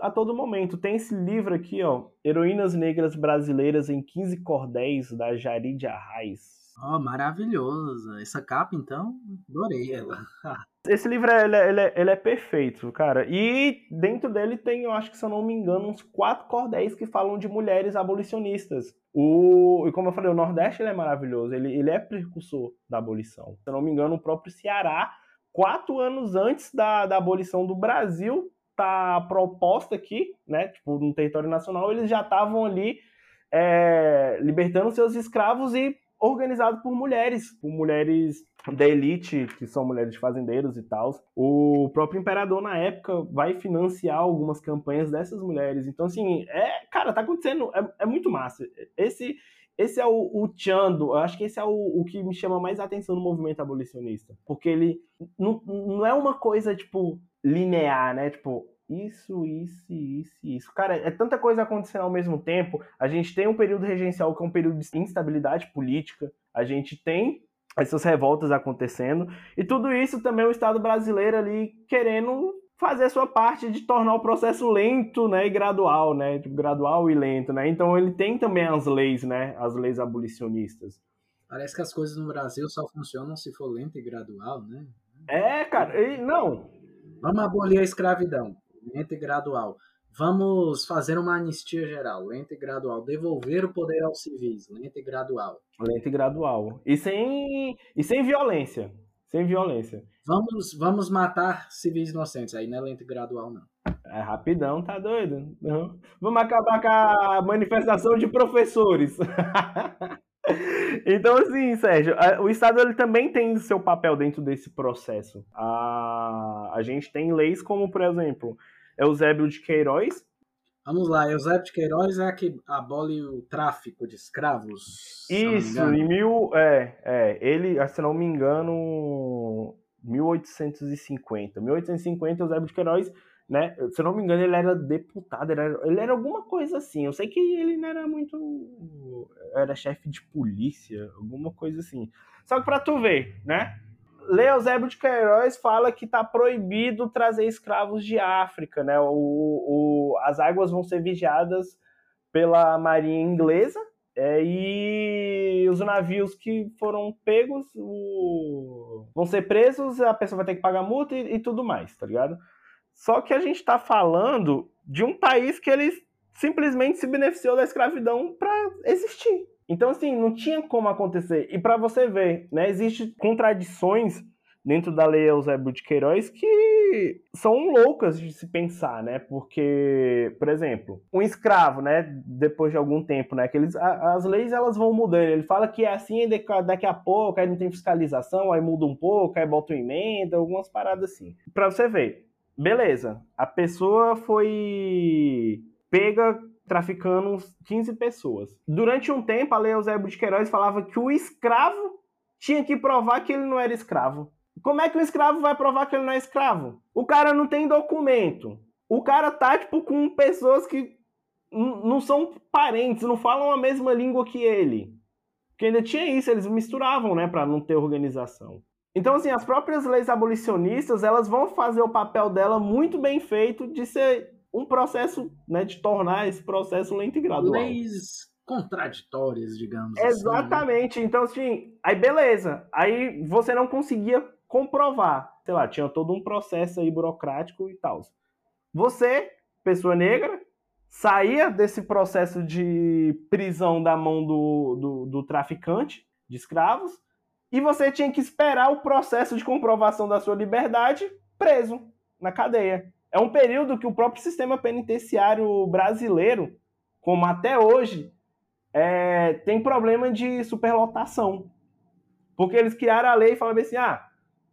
E: a todo momento. Tem esse livro aqui, ó, Heroínas Negras Brasileiras em 15 Cordéis, da Jarid Arraes.
D: Oh, maravilhosa. Essa capa, então, adorei ela. <laughs>
E: Esse livro, ele é, ele, é, ele é, perfeito, cara. E dentro dele tem, eu acho que se eu não me engano, uns quatro cordéis que falam de mulheres abolicionistas. O, e como eu falei, o Nordeste ele é maravilhoso. Ele, ele é precursor da abolição. Se eu não me engano, o próprio Ceará, quatro anos antes da, da abolição do Brasil, tá proposta aqui, né? Tipo, no território nacional, eles já estavam ali é, libertando seus escravos e organizado por mulheres, por mulheres da elite, que são mulheres de fazendeiros e tal. O próprio imperador, na época, vai financiar algumas campanhas dessas mulheres. Então, assim, é, cara, tá acontecendo, é, é muito massa. Esse, esse é o, o Chando, eu acho que esse é o, o que me chama mais atenção no movimento abolicionista. Porque ele não, não é uma coisa, tipo, linear, né? Tipo, isso, isso, isso, isso. Cara, é tanta coisa acontecendo ao mesmo tempo. A gente tem um período regencial que é um período de instabilidade política. A gente tem essas revoltas acontecendo. E tudo isso também o Estado brasileiro ali querendo fazer a sua parte de tornar o processo lento, né, e gradual, né, tipo, gradual e lento, né. Então ele tem também as leis, né, as leis abolicionistas.
D: Parece que as coisas no Brasil só funcionam se for lento e gradual, né?
E: É, cara, e, não.
D: Vamos abolir a escravidão lenta e gradual. Vamos fazer uma anistia geral, lenta e gradual. Devolver o poder aos civis, lenta e gradual.
E: Lenta e gradual. E sem, e sem violência. Sem violência.
D: Vamos, vamos matar civis inocentes. Aí não é lenta e gradual, não.
E: É rapidão, tá doido? Não. Vamos acabar com a manifestação de professores. <laughs> Então, assim, Sérgio, o Estado ele também tem seu papel dentro desse processo. A, a gente tem leis como, por exemplo, Eusébio de Queiroz.
D: Vamos lá, Eusébio de Queiroz é a que abole o tráfico de escravos.
E: Isso, em mil. É, é, ele, se não me engano, 1850. 1850, Eusébio de Queiroz, né? Se não me engano, ele era deputado, ele era, ele era alguma coisa assim. Eu sei que ele não era muito. Era chefe de polícia, alguma coisa assim. Só que pra tu ver, né? Leozébio de Queiroz fala que está proibido trazer escravos de África, né? O, o, as águas vão ser vigiadas pela marinha inglesa é, e os navios que foram pegos o, vão ser presos, a pessoa vai ter que pagar multa e, e tudo mais, tá ligado? Só que a gente está falando de um país que ele simplesmente se beneficiou da escravidão para existir. Então, assim, não tinha como acontecer. E para você ver, né, existem contradições dentro da lei Eusébio de Queiroz que são loucas de se pensar, né? Porque, por exemplo, um escravo, né, depois de algum tempo, né, que eles, as leis elas vão mudando. Ele fala que é assim daqui a pouco, aí não tem fiscalização, aí muda um pouco, aí bota uma emenda, algumas paradas assim. Para você ver. Beleza. A pessoa foi pega traficando 15 pessoas. Durante um tempo, a Lei Eusébio de Queiroz falava que o escravo tinha que provar que ele não era escravo. Como é que o escravo vai provar que ele não é escravo? O cara não tem documento. O cara tá, tipo, com pessoas que não são parentes, não falam a mesma língua que ele. Porque ainda tinha isso, eles misturavam, né, para não ter organização. Então, assim, as próprias leis abolicionistas, elas vão fazer o papel dela muito bem feito de ser um processo, né, de tornar esse processo lento e gradual.
D: Leis contraditórias, digamos
E: Exatamente.
D: Assim,
E: né? Então, assim, aí beleza. Aí você não conseguia comprovar. Sei lá, tinha todo um processo aí burocrático e tal. Você, pessoa negra, saía desse processo de prisão da mão do, do, do traficante de escravos e você tinha que esperar o processo de comprovação da sua liberdade preso na cadeia. É um período que o próprio sistema penitenciário brasileiro como até hoje é, tem problema de superlotação. Porque eles criaram a lei e falaram assim: ah,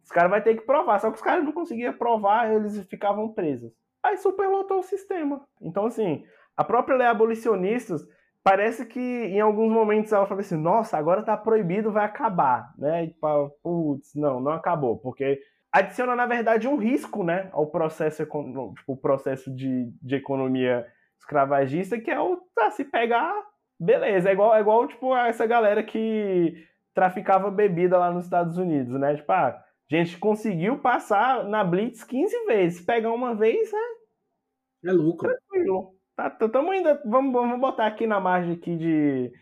E: os caras vão ter que provar. Só que os caras não conseguiam provar, eles ficavam presos. Aí superlotou o sistema. Então, assim, a própria lei abolicionistas parece que em alguns momentos ela fala assim: nossa, agora tá proibido, vai acabar. Né? E putz, não, não acabou. Porque adiciona, na verdade, um risco né, ao processo, tipo, o processo de, de economia escravagista, que é o tá, se pegar, beleza. É igual, é igual tipo, essa galera que traficava bebida lá nos Estados Unidos, né? Tipo, ah, a gente conseguiu passar na Blitz 15 vezes. Pegar uma vez,
D: é, é lucro.
E: Tranquilo. Tá, tamo ainda, vamos, vamos botar aqui na margem aqui de,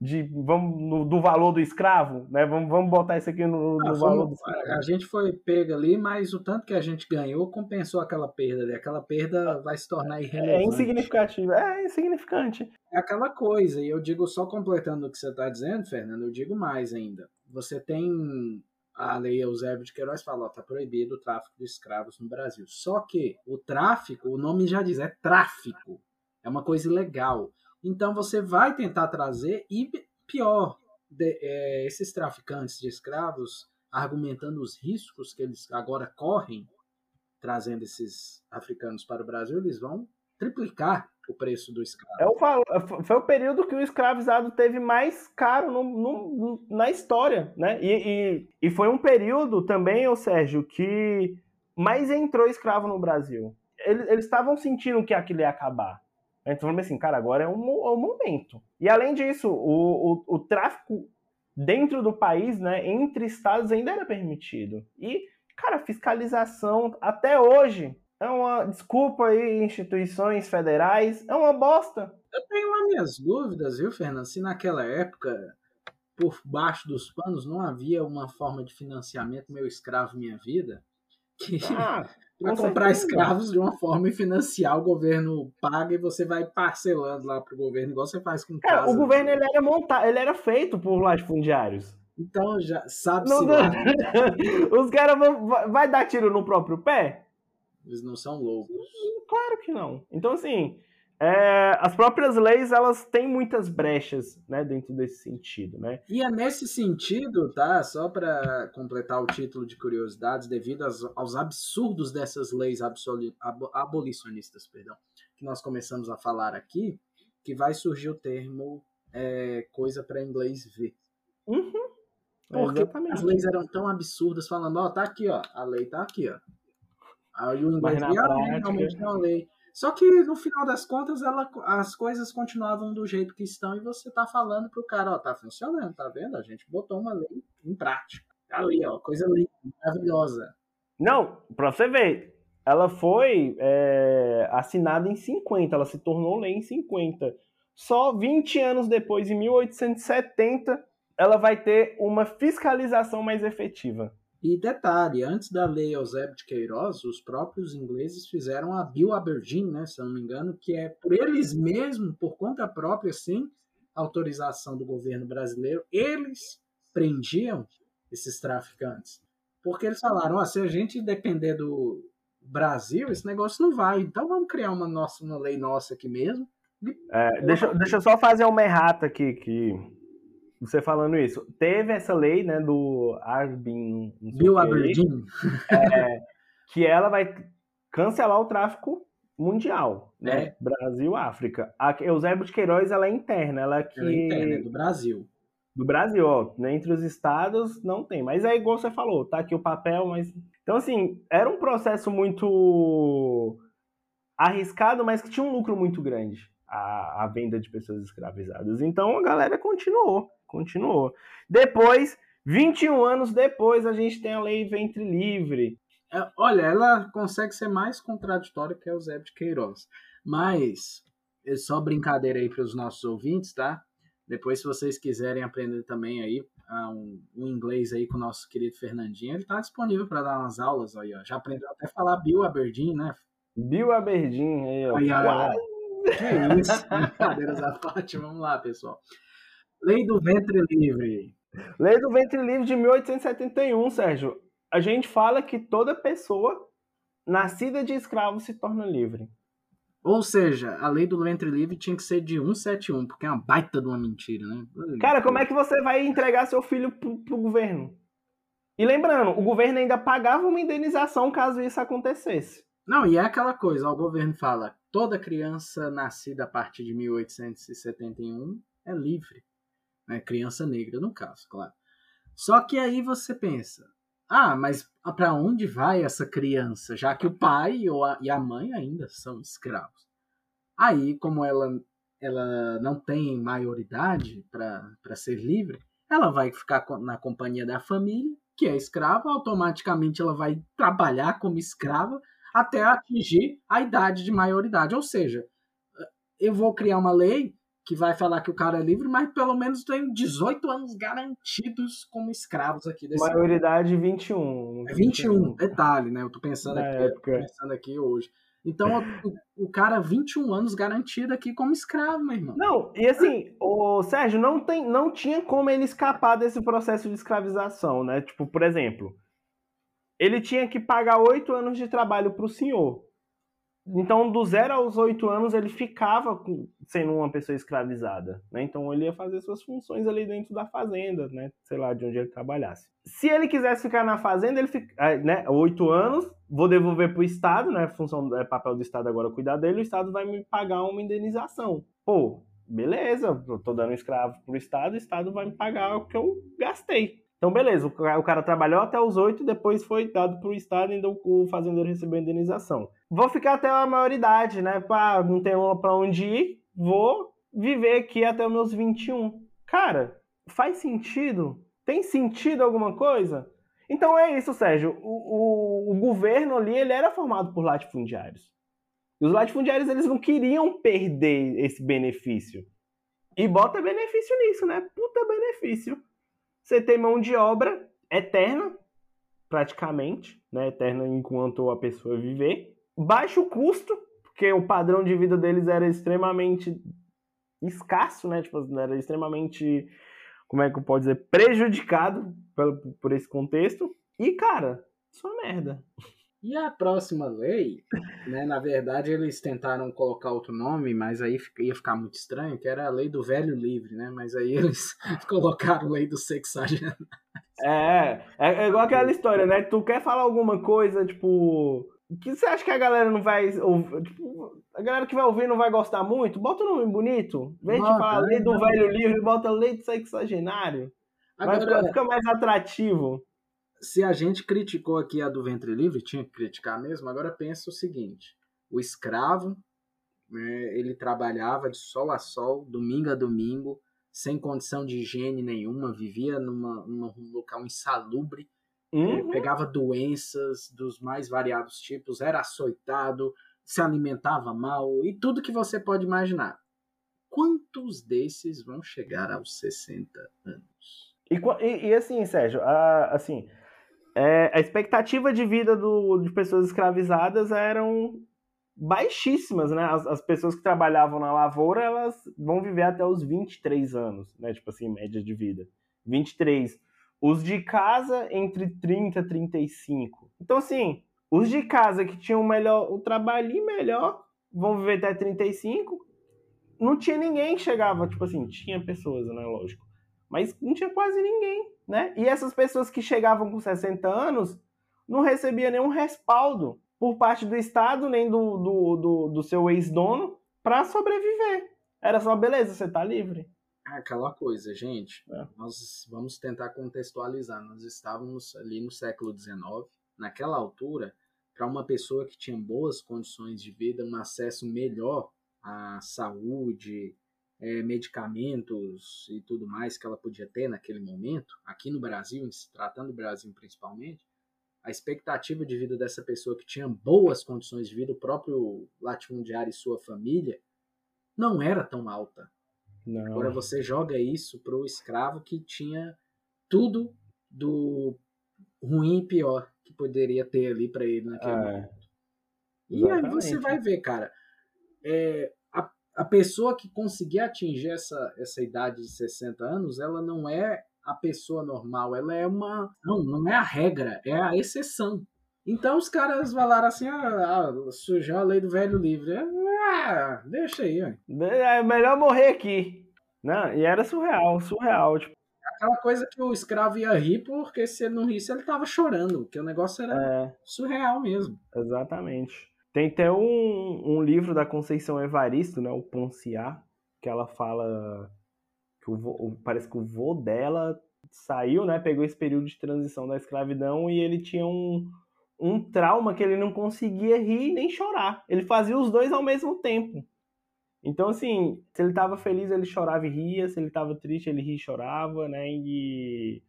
E: de vamos no, do valor do escravo, né? Vamos, vamos botar isso aqui no, no ah, valor do escravo.
D: A gente foi pego ali, mas o tanto que a gente ganhou compensou aquela perda. Né? Aquela perda vai se tornar irrelevante.
E: É insignificativa, é insignificante.
D: É aquela coisa, e eu digo só completando o que você está dizendo, Fernando, eu digo mais ainda. Você tem a lei Eusébio de Queiroz fala, ó, tá proibido o tráfico de escravos no Brasil. Só que o tráfico, o nome já diz, é tráfico. É uma coisa ilegal. Então você vai tentar trazer, e pior, de, é, esses traficantes de escravos, argumentando os riscos que eles agora correm, trazendo esses africanos para o Brasil, eles vão triplicar o preço do escravo.
E: É o, foi o período que o escravizado teve mais caro no, no, na história, né? E, e, e, foi um período também, ô Sérgio, que mais entrou escravo no Brasil. Eles estavam sentindo que aquilo ia acabar. Então falando assim, cara, agora é o, é momento. E além disso, o, o, o, tráfico dentro do país, né, entre estados ainda era permitido. E, cara, fiscalização até hoje é uma desculpa aí, instituições federais, é uma bosta.
D: Eu tenho as minhas dúvidas, viu, Fernando? Se naquela época, por baixo dos panos, não havia uma forma de financiamento meu escravo, minha vida, que ah, para comprar escravos de uma forma e financiar, o governo paga e você vai parcelando lá pro governo, igual você faz com casa.
E: É, o governo ele era montado, ele era feito por latifundiários.
D: Então já sabe se lá. <laughs>
E: Os caras vão vai dar tiro no próprio pé?
D: Eles não são loucos.
E: Claro que não. Então assim, é, as próprias leis elas têm muitas brechas né, dentro desse sentido. Né?
D: E é nesse sentido, tá? Só para completar o título de curiosidades, devido aos, aos absurdos dessas leis abolicionistas, perdão, que nós começamos a falar aqui, que vai surgir o termo é, coisa para inglês ver.
E: Uhum.
D: Porque Exatamente. as leis eram tão absurdas, falando, ó, tá aqui, ó, a lei tá aqui, ó. Aí o inglês, ah, realmente é uma lei. Só que no final das contas ela, as coisas continuavam do jeito que estão e você tá falando pro cara, ó, tá funcionando, tá vendo? A gente botou uma lei em prática. Tá ali, ó, coisa linda, maravilhosa.
E: Não, pra você ver, ela foi é, assinada em 50, ela se tornou lei em 50. Só 20 anos depois, em 1870, ela vai ter uma fiscalização mais efetiva.
D: E detalhe, antes da lei Eusébio de Queiroz, os próprios ingleses fizeram a Bill Aberdeen, né, se eu não me engano, que é por eles mesmos, por conta própria, sem autorização do governo brasileiro, eles prendiam esses traficantes. Porque eles falaram, oh, se a gente depender do Brasil, esse negócio não vai. Então vamos criar uma, nossa, uma lei nossa aqui mesmo.
E: É, deixa, deixa eu só fazer uma errata aqui, que você falando isso, teve essa lei, né, do Arbin...
D: Bill Aberdeen.
E: É, que ela vai cancelar o tráfico mundial, né? É. Brasil, África. A Eusébio de Queiroz, ela é interna, ela é que... Ela é
D: interna, é do Brasil.
E: Do Brasil, ó. Né, entre os estados, não tem. Mas é igual você falou, tá aqui o papel, mas... Então, assim, era um processo muito arriscado, mas que tinha um lucro muito grande. A, a venda de pessoas escravizadas. Então, a galera continuou continuou. Depois, 21 anos depois, a gente tem a lei ventre livre.
D: É, olha, ela consegue ser mais contraditória que a Eusébio de Queiroz. Mas, é só brincadeira aí para os nossos ouvintes, tá? Depois, se vocês quiserem aprender também aí um, um, inglês aí com o nosso querido Fernandinho, ele está disponível para dar umas aulas aí, ó. Já aprendeu até falar Bill Aberdeen, né?
E: Bill Aberdeen aí, ó.
D: Aí, ó. Que isso? Brincadeiras à parte, vamos lá, pessoal. Lei do ventre livre.
E: Lei do ventre livre de 1871, Sérgio. A gente fala que toda pessoa nascida de escravo se torna livre.
D: Ou seja, a lei do ventre livre tinha que ser de 171, porque é uma baita de uma mentira, né?
E: Cara, como é que você vai entregar seu filho pro, pro governo? E lembrando, o governo ainda pagava uma indenização caso isso acontecesse.
D: Não, e é aquela coisa, ó, o governo fala, toda criança nascida a partir de 1871 é livre. Né? Criança negra, no caso, claro. Só que aí você pensa, ah, mas para onde vai essa criança? Já que o pai ou e a mãe ainda são escravos. Aí, como ela, ela não tem maioridade para ser livre, ela vai ficar na companhia da família, que é escrava, automaticamente ela vai trabalhar como escrava até atingir a idade de maioridade. Ou seja, eu vou criar uma lei que vai falar que o cara é livre, mas pelo menos tem 18 anos garantidos como escravos aqui desse
E: Maioridade 21.
D: É 21, detalhe, né? Eu tô pensando, aqui, tô pensando aqui hoje. Então, o, o cara, 21 anos garantido aqui como escravo, meu irmão.
E: Não, e assim, o Sérgio, não, tem, não tinha como ele escapar desse processo de escravização, né? Tipo, por exemplo, ele tinha que pagar oito anos de trabalho pro senhor. Então, do zero aos oito anos, ele ficava sendo uma pessoa escravizada, né? Então, ele ia fazer suas funções ali dentro da fazenda, né? Sei lá, de onde ele trabalhasse. Se ele quisesse ficar na fazenda, ele fica, né? Oito anos, vou devolver para o Estado, né? Função, é papel do Estado agora cuidar dele, o Estado vai me pagar uma indenização. Pô, beleza, eu tô dando escravo pro Estado, o Estado vai me pagar o que eu gastei. Então, beleza, o cara trabalhou até os oito, depois foi dado para o Estado e o fazendeiro recebeu a indenização. Vou ficar até a maioridade, né? Pá, não tenho para onde ir, vou viver aqui até os meus 21. Cara, faz sentido? Tem sentido alguma coisa? Então é isso, Sérgio. O, o, o governo ali ele era formado por latifundiários. E os latifundiários eles não queriam perder esse benefício. E bota benefício nisso, né? Puta benefício você tem mão de obra eterna, praticamente, né? Eterna enquanto a pessoa viver. Baixo custo, porque o padrão de vida deles era extremamente escasso, né? Tipo, era extremamente, como é que eu posso dizer, prejudicado por, por esse contexto. E, cara, só merda.
D: E a próxima lei, né, na verdade eles tentaram colocar outro nome, mas aí ia ficar muito estranho, que era a lei do velho livre, né? Mas aí eles <laughs> colocaram a lei do sexagenário.
E: É, é, é igual aquela história, né? Tu quer falar alguma coisa, tipo, que você acha que a galera não vai ouvir, tipo, a galera que vai ouvir não vai gostar muito? Bota o um nome bonito. Vem de falar lei do velho livre, bota lei do sexagenário. Agora, fica mais atrativo
D: se a gente criticou aqui a do ventre livre, tinha que criticar mesmo, agora pensa o seguinte: o escravo, né, ele trabalhava de sol a sol, domingo a domingo, sem condição de higiene nenhuma, vivia numa, num local insalubre, né, uhum. pegava doenças dos mais variados tipos, era açoitado, se alimentava mal e tudo que você pode imaginar. Quantos desses vão chegar aos 60 anos?
E: E, e, e assim, Sérgio, a, assim, é, a expectativa de vida do, de pessoas escravizadas eram baixíssimas, né? As, as, pessoas que trabalhavam na lavoura, elas vão viver até os 23 anos, né? Tipo assim, média de vida. 23. Os de casa, entre 30 e 35. Então, assim, os de casa que tinham melhor, o trabalho melhor, vão viver até 35. Não tinha ninguém que chegava, tipo assim, tinha pessoas, né? Lógico. Mas não tinha quase ninguém né? E essas pessoas que chegavam com 60 anos não recebiam nenhum respaldo por parte do Estado, nem do, do, do, do seu ex-dono, para sobreviver. Era só, beleza, você tá livre.
D: Aquela coisa, gente, é. nós vamos tentar contextualizar. Nós estávamos ali no século XIX, naquela altura, para uma pessoa que tinha boas condições de vida, um acesso melhor à saúde, é, medicamentos e tudo mais que ela podia ter naquele momento, aqui no Brasil, se tratando do Brasil principalmente, a expectativa de vida dessa pessoa que tinha boas condições de vida, o próprio latifundiário e sua família, não era tão alta. Não. Agora você joga isso para o escravo que tinha tudo do ruim e pior que poderia ter ali para ele naquele é. momento. E aí você vai ver, cara, é, a pessoa que conseguir atingir essa, essa idade de 60 anos, ela não é a pessoa normal, ela é uma. Não, não é a regra, é a exceção. Então os caras falaram assim: ah, ah, a lei do velho livre. É, é Ah, deixa aí, ó.
E: É melhor morrer aqui. Não, e era surreal, surreal. Tipo,
D: Aquela coisa que o escravo ia rir, porque se ele não risse, ele tava chorando, porque o negócio era
E: é,
D: surreal mesmo.
E: exatamente. Tem até um, um livro da Conceição Evaristo, né? O Ponciá, que ela fala que o parece que o vô dela saiu, né? Pegou esse período de transição da escravidão e ele tinha um, um trauma que ele não conseguia rir nem chorar. Ele fazia os dois ao mesmo tempo. Então, assim, se ele estava feliz, ele chorava e ria. Se ele estava triste, ele ria e chorava, né? E,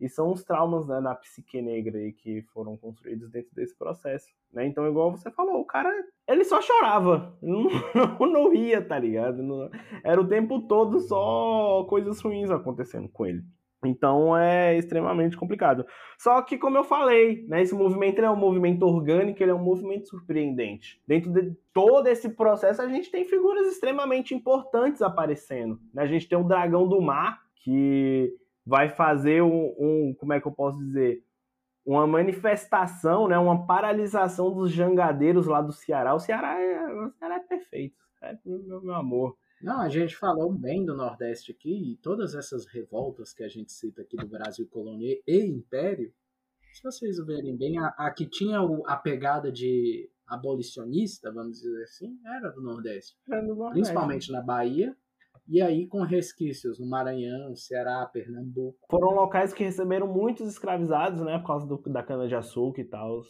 E: e são os traumas né, na psique negra aí que foram construídos dentro desse processo, né? Então, igual você falou, o cara, ele só chorava, <laughs> não, não, ria, tá ligado? Não- era o tempo todo só coisas ruins acontecendo com ele. Então é extremamente complicado. Só que, como eu falei, né, esse movimento é um movimento orgânico, ele é um movimento surpreendente. Dentro de todo esse processo, a gente tem figuras extremamente importantes aparecendo. né? A gente tem o Dragão do Mar, que vai fazer um, um- como é que eu posso dizer, uma manifestação, né, uma paralisação dos jangadeiros lá do Ceará. O Ceará é, o Ceará é perfeito, é meu, meu amor.
D: Não, a gente falou bem do Nordeste aqui, e todas essas revoltas que a gente cita aqui do Brasil colônia e Império, se vocês verem bem, a, a que tinha o- a pegada de abolicionista, vamos dizer assim, era do Nordeste.
E: É do Nordeste.
D: Principalmente na Bahia, e aí com resquícios no Maranhão, Ceará, Pernambuco.
E: foram locais que receberam muitos escravizados, né, por causa do- da cana-de-açúcar e tal.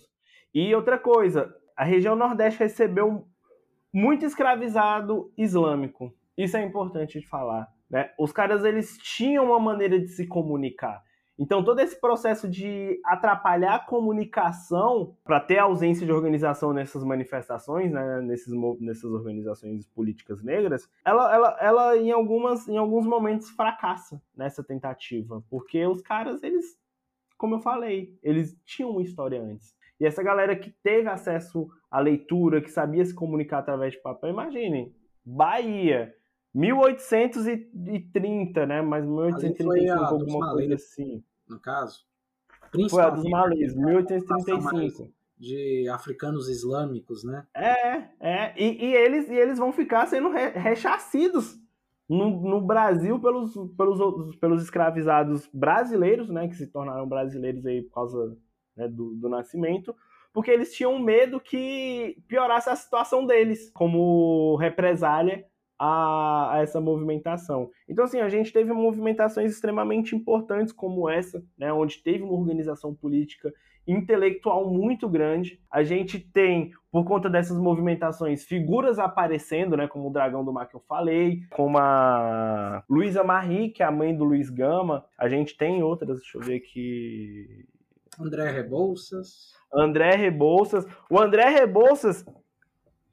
E: E outra coisa, a região Nordeste recebeu muito escravizado islâmico. Isso é importante de falar, né? Os caras eles tinham uma maneira de se comunicar. Então todo esse processo de atrapalhar a comunicação para ter ausência de organização nessas manifestações, né, nesses, nessas organizações políticas negras, ela, ela, ela em, algumas, em alguns momentos fracassa nessa tentativa, porque os caras eles, como eu falei, eles tinham uma história antes. E essa galera que teve acesso à leitura, que sabia se comunicar através de papel, imagine, Bahia, 1830, né? Mas
D: foi a
E: 1835,
D: dos
E: alguma coisa assim.
D: No caso,
E: Foi a dos Malês,
D: mais
E: 1835.
D: de africanos islâmicos, né?
E: É, é. E, e eles, e eles vão ficar sendo re, rechacidos no, no Brasil pelos, pelos, pelos escravizados brasileiros, né? Que se tornaram brasileiros aí por causa né, do, do nascimento. Porque eles tinham medo que piorasse a situação deles, como represália a, a essa movimentação. Então, assim, a gente teve movimentações extremamente importantes como essa, né, onde teve uma organização política intelectual muito grande. A gente tem, por conta dessas movimentações, figuras aparecendo, né, como o Dragão do Mar que eu falei, como a Luísa Marie, que é a mãe do Luiz Gama. A gente tem outras, deixa eu ver aqui.
D: André Rebouças.
E: André Rebouças. O André Rebouças,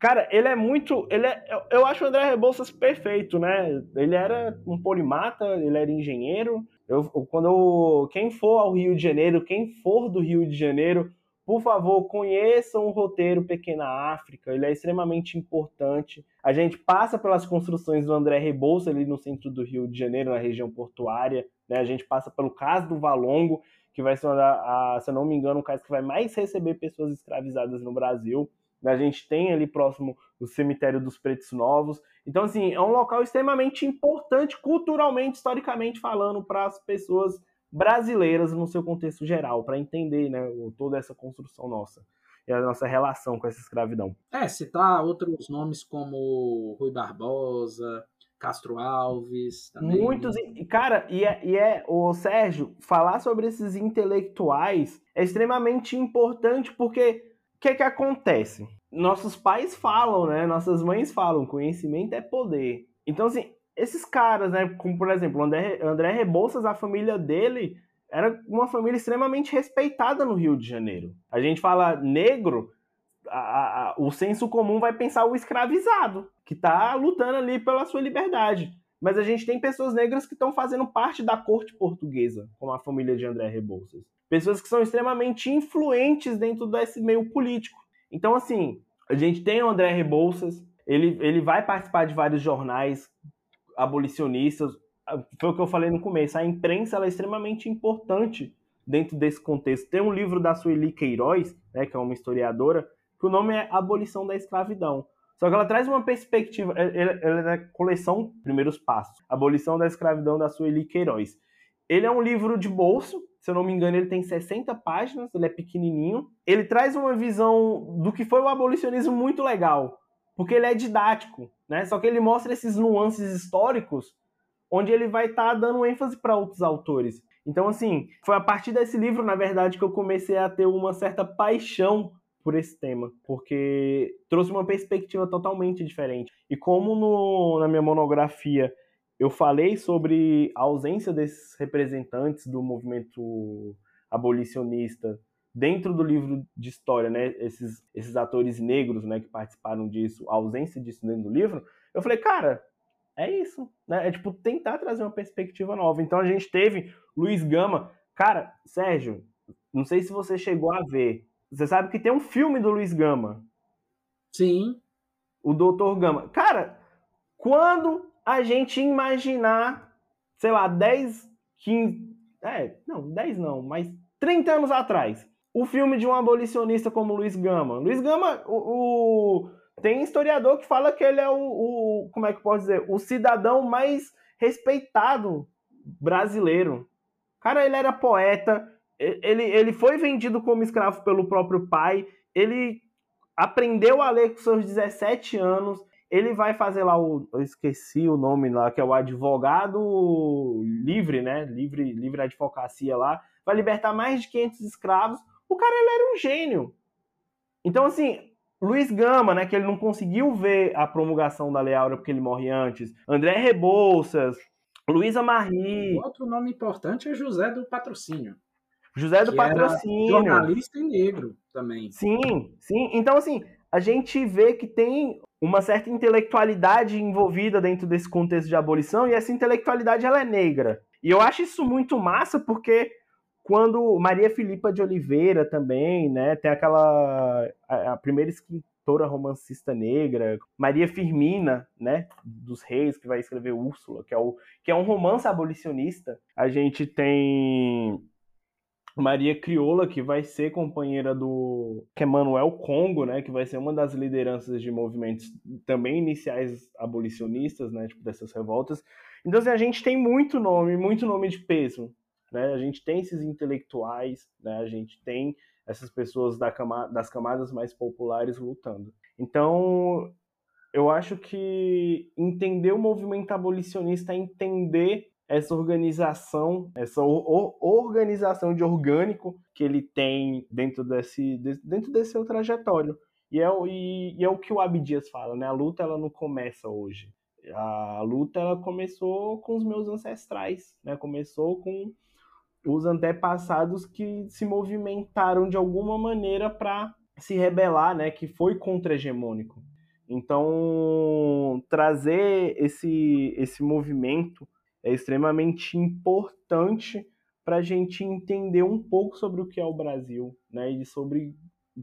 E: cara, ele é muito. Ele é, eu, acho o André Rebouças perfeito, né? Ele era um polimata, ele era engenheiro. Eu, quando eu- quem for ao Rio de Janeiro, quem for do Rio de Janeiro, por favor, conheçam o roteiro Pequena África, ele é extremamente importante. A gente passa pelas construções do André Rebouças ali no centro do Rio de Janeiro, na região portuária, né? A gente passa pelo Caso do Valongo, que vai ser, uma a, se eu não me engano, o caso que vai mais receber pessoas escravizadas no Brasil. Né? A gente tem ali próximo o cemitério dos Pretos Novos. Então, assim, é um local extremamente importante, culturalmente, historicamente falando, para as pessoas brasileiras no seu contexto geral, para entender né, toda essa construção nossa e a nossa relação com essa escravidão.
D: É, citar outros nomes como Rui Barbosa, Castro Alves. Também.
E: Muitos. E, cara, e é, e é, o Sérgio, falar sobre esses intelectuais é extremamente importante porque que, que acontece? Nossos pais falam, né? Nossas mães falam, conhecimento é poder. Então, assim, esses caras, né? Como, por exemplo, André, André Rebouças, a família dele era uma família extremamente respeitada no Rio de Janeiro. A gente fala negro, a- a- o senso comum vai pensar o escravizado, que está lutando ali pela sua liberdade. Mas a gente tem pessoas negras que estão fazendo parte da corte portuguesa, como a família de André Rebouças. Pessoas que são extremamente influentes dentro desse meio político. Então, assim, a gente tem o André Rebouças, ele, ele vai participar de vários jornais abolicionistas. Foi o que eu falei no começo, a imprensa é extremamente importante dentro desse contexto. Tem um livro da Sueli Queiroz, né, que é uma historiadora, que o nome é Abolição da Escravidão. Só que ela traz uma perspectiva. Ela é da coleção Primeiros Passos Abolição da Escravidão da Sueli Queiroz. Ele é um livro de bolso, se eu não me engano, ele tem 60 páginas, ele é pequenininho. Ele traz uma visão do que foi o abolicionismo muito legal, porque ele é didático, né? Só que ele mostra esses nuances históricos, onde ele vai estar tá dando ênfase para outros autores. Então, assim, foi a partir desse livro, na verdade, que eu comecei a ter uma certa paixão por esse tema, porque trouxe uma perspectiva totalmente diferente. E como no, na minha monografia eu falei sobre a ausência desses representantes do movimento abolicionista dentro do livro de história, né, esses, esses atores negros, né, que participaram disso, a ausência disso dentro do livro, eu falei, cara, é isso, né, é tipo tentar trazer uma perspectiva nova. Então a gente teve Luiz Gama, cara, Sérgio, não sei se você chegou a ver, você sabe que tem um filme do Luiz Gama.
D: Sim.
E: O Doutor Gama. Cara, quando a gente imaginar, sei lá, 10, 15. É, não, 10 não, mas 30 anos atrás. O filme de um abolicionista como Luiz Gama. Luiz Gama, o, o tem historiador que fala que ele é o, o, Como é que eu posso dizer? O cidadão mais respeitado brasileiro. Cara, ele era poeta, ele, ele foi vendido como escravo pelo próprio pai, ele aprendeu a ler com seus 17 anos, ele vai fazer lá o. Eu esqueci o nome lá, que é o advogado livre, né? Livre, livre advocacia lá. Vai libertar mais de 500 escravos. O cara, ele era um gênio. Então, assim, Luiz Gama, né? Que ele não conseguiu ver a promulgação da Lei Áurea porque ele morre antes. André Rebouças. Luísa Marie.
D: Outro nome importante é José do Patrocínio.
E: José do Patrocínio.
D: jornalista e negro também.
E: Sim, sim. Então, assim, a gente vê que tem uma certa intelectualidade envolvida dentro desse contexto de abolição e essa intelectualidade ela é negra. E eu acho isso muito massa porque quando Maria Filipa de Oliveira também, né, tem aquela a, a primeira escritora romancista negra, Maria Firmina, né, dos Reis que vai escrever Úrsula, que é o que é um romance abolicionista. A gente tem Maria Crioula, que vai ser companheira do que é Manuel Congo, né, que vai ser uma das lideranças de movimentos também iniciais abolicionistas, né, tipo dessas revoltas. Então assim, a gente tem muito nome, muito nome de peso, né? A gente tem esses intelectuais, né? A gente tem essas pessoas da cama, das camadas mais populares lutando. Então, eu acho que entender o movimento abolicionista é entender essa organização, essa organização de orgânico que ele tem dentro desse, dentro desse seu trajetório. E é, e, e é o que o Abdias fala, né? A luta ela não começa hoje. A luta ela começou com os meus ancestrais, né? Começou com os antepassados que se movimentaram de alguma maneira para se rebelar, né? Que foi contra-hegemônico. Então, trazer esse, esse movimento é extremamente importante para a gente entender um pouco sobre o que é o Brasil, né? E sobre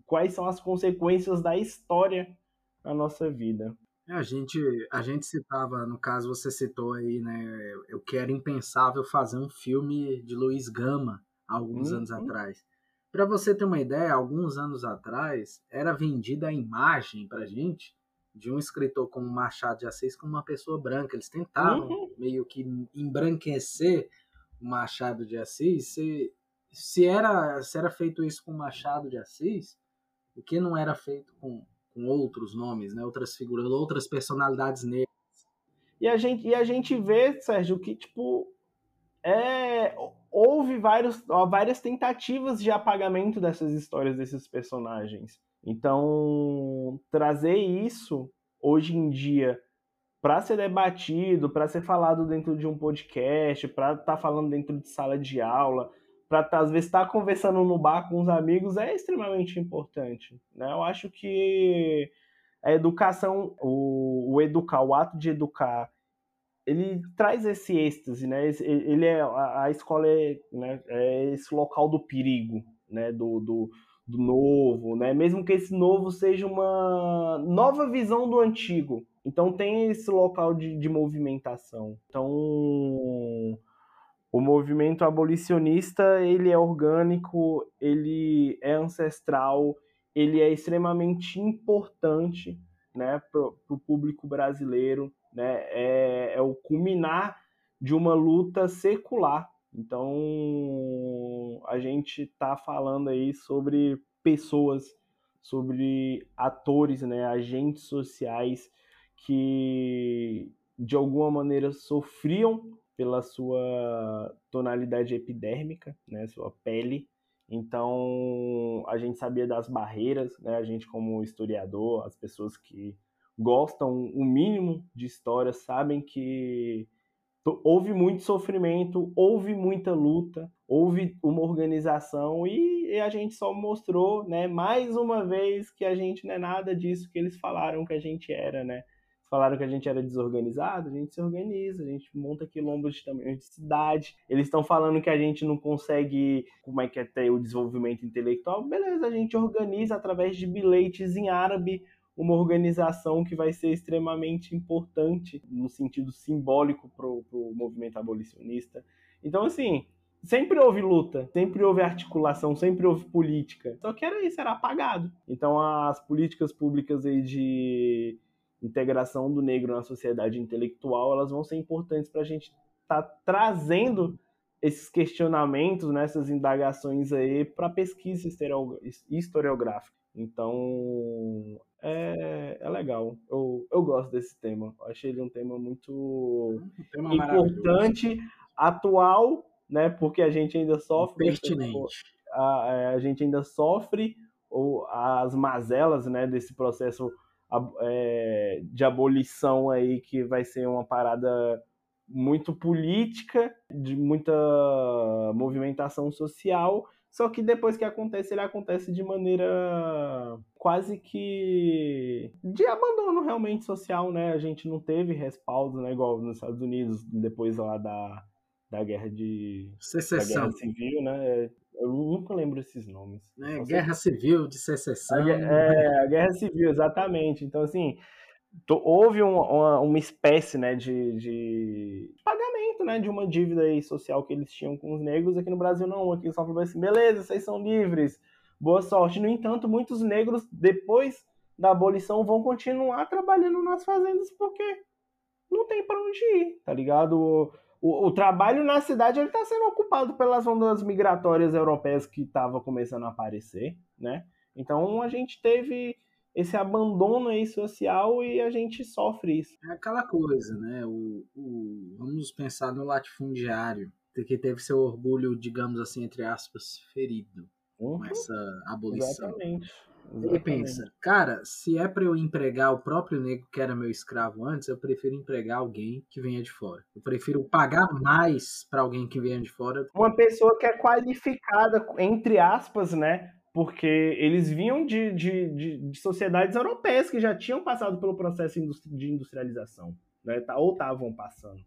E: quais são as consequências da história na nossa vida.
D: É, a gente, a gente citava, no caso você citou aí, né? Eu quero impensável fazer um filme de Luiz Gama alguns uhum. anos atrás. Para você ter uma ideia, alguns anos atrás era vendida a imagem para gente de um escritor como Machado de Assis como uma pessoa branca. Eles tentaram uhum. meio que embranquecer o Machado de Assis. Se, se, era, se era feito isso com Machado de Assis, o que não era feito com, com outros nomes, né? outras figuras, outras personalidades negras.
E: E a gente, e a gente vê, Sérgio, que tipo é, houve vários, várias tentativas de apagamento dessas histórias desses personagens. Então, trazer isso hoje em dia para ser debatido, para ser falado dentro de um podcast, para estar tá falando dentro de sala de aula, para tá, às vezes estar tá conversando no bar com os amigos é extremamente importante. Né? Eu acho que a educação, o, o educar, o ato de educar, ele traz esse êxtase, né? Ele é a, a escola é, né, é esse local do perigo, né? Do, do, do novo, né? Mesmo que esse novo seja uma nova visão do antigo. Então tem esse local de, de movimentação. Então o movimento abolicionista ele é orgânico, ele é ancestral, ele é extremamente importante né, para o público brasileiro, né, é, é o culminar de uma luta secular. Então, a gente está falando aí sobre pessoas, sobre atores, né, agentes sociais que de alguma maneira sofriam pela sua tonalidade epidérmica, né, sua pele. Então, a gente sabia das barreiras, né, a gente como historiador, as pessoas que gostam o mínimo de história sabem que houve muito sofrimento, houve muita luta, houve uma organização e, a gente só mostrou, né, mais uma vez que a gente não é nada disso que eles falaram que a gente era, né? Falaram que a gente era desorganizado, a gente se organiza, a gente monta quilombos de tamanho de cidade. Eles estão falando que a gente não consegue, como é que é ter o desenvolvimento intelectual. Beleza, a gente organiza através de bilhetes em árabe uma organização que vai ser extremamente importante no sentido simbólico para o movimento abolicionista. Então, assim, sempre houve luta, sempre houve articulação, sempre houve política. Só que era isso, era apagado. Então, as políticas públicas aí de integração do negro na sociedade intelectual, elas vão ser importantes para a gente estar tá trazendo esses questionamentos, né, essas indagações aí para pesquisa historiográfica. Então, é, é legal. Eu, eu gosto desse tema. Eu achei ele um tema muito um tema importante, atual, né? Porque a gente ainda sofre.
D: Pertinente.
E: A, é, a gente ainda sofre ou, as mazelas né, desse processo é, de abolição aí, que vai ser uma parada muito política, de muita movimentação social só que depois que acontece, ele acontece de maneira quase que de abandono realmente social, né? A gente não teve respaldo, né? Igual nos Estados Unidos, depois lá da, da guerra de
D: secessão. Da
E: guerra civil, né? Eu nunca lembro esses nomes.
D: É, guerra civil, de secessão.
E: A, é, a guerra civil, exatamente. Então, assim, houve uma, uma espécie né, de, de, pagamento né, de uma dívida aí social que eles tinham com os negros. Aqui no Brasil não, aqui só falou assim, beleza, vocês são livres, boa sorte. No entanto, muitos negros, depois da abolição, vão continuar trabalhando nas fazendas porque não tem para onde ir, tá ligado? O, o, trabalho na cidade está sendo ocupado pelas ondas migratórias europeias que estavam começando a aparecer, né? Então a gente teve esse abandono aí social e a gente sofre isso.
D: É aquela coisa, né? O, o, vamos pensar no latifundiário, que teve seu orgulho, digamos assim, entre aspas, ferido uhum. com essa abolição.
E: Exatamente.
D: Exatamente. E pensa, cara, se é para eu empregar o próprio negro que era meu escravo antes, eu prefiro empregar alguém que venha de fora. Eu prefiro pagar mais para alguém que venha de fora.
E: Uma pessoa que é qualificada, entre aspas, né? Porque eles vinham de, de, de, de, sociedades europeias que já tinham passado pelo processo de industrialização, né? Tá, ou estavam passando.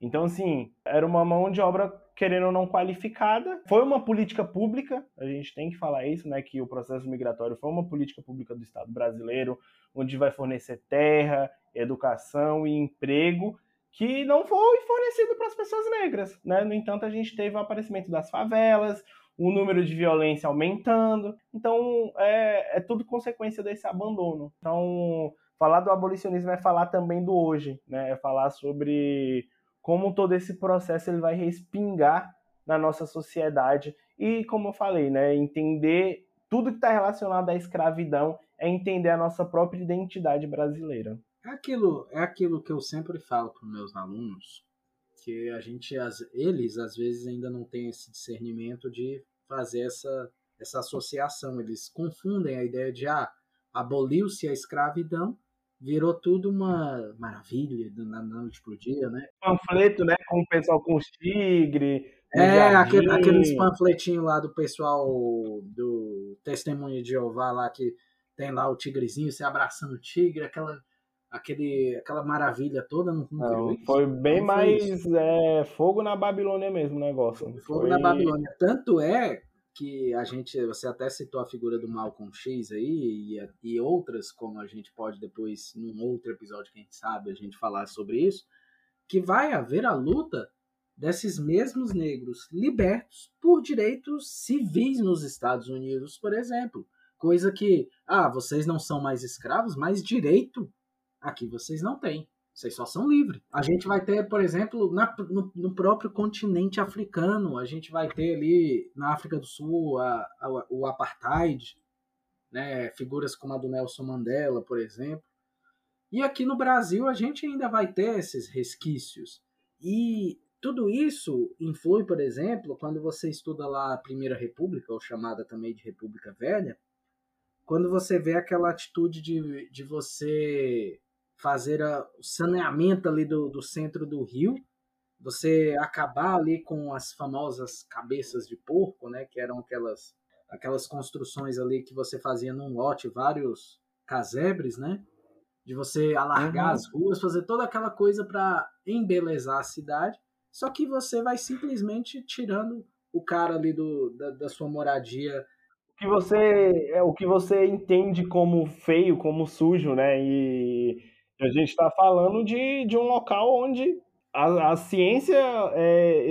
E: Então, assim, era uma mão de obra, querendo ou não, qualificada. Foi uma política pública, a gente tem que falar isso, né? Que o processo migratório foi uma política pública do Estado brasileiro, onde vai fornecer terra, educação e emprego, que não foi fornecido para as pessoas negras, né? No entanto, a gente teve o aparecimento das favelas, o número de violência aumentando. Então, é, é tudo consequência desse abandono. Então, falar do abolicionismo é falar também do hoje, né? É falar sobre como todo esse processo ele vai respingar na nossa sociedade e, como eu falei, né, entender tudo que está relacionado à escravidão é entender a nossa própria identidade brasileira.
D: É aquilo, é aquilo que eu sempre falo para meus alunos, que a gente, eles às vezes ainda não têm esse discernimento de fazer essa, essa associação. Eles confundem a ideia de ah, aboliu-se a escravidão, virou tudo uma maravilha na noite pro dia, né?
E: Panfleto, né? Com o pessoal com os tigres.
D: É, aquele, aqueles panfletinhos lá do pessoal do Testemunho de Jeová lá que tem lá o tigrezinho se abraçando o tigre, aquela aquele, aquela maravilha toda não,
E: não, não Foi bem não mais é, fogo na Babilônia mesmo o negócio.
D: Fogo foi... na Babilônia. Tanto é que a gente, você até citou a figura do Malcolm X aí e, e outras, como a gente pode depois, num outro episódio, quem sabe, a gente falar sobre isso, que vai haver a luta desses mesmos negros libertos por direitos civis nos Estados Unidos, por exemplo Coisa que, ah, vocês não são mais escravos, mas direito aqui vocês não têm. Vocês só são livres. A gente vai ter, por exemplo, na, no, no, próprio continente africano, a gente vai ter ali na África do Sul a, a, o apartheid, né? figuras como a do Nelson Mandela, por exemplo. E aqui no Brasil a gente ainda vai ter esses resquícios. E tudo isso influi, por exemplo, quando você estuda lá a Primeira República, ou chamada também de República Velha, quando você vê aquela atitude de, de você fazer a, o saneamento ali do, do centro do rio, você acabar ali com as famosas cabeças de porco, né, que eram aquelas aquelas construções ali que você fazia num lote, vários casebres, né, de você alargar uhum. as ruas, fazer toda aquela coisa para embelezar a cidade, só que você vai simplesmente tirando o cara ali do, da, da sua moradia
E: que você é o que você entende como feio, como sujo, né? E a gente está falando de, de um local onde a, a ciência é,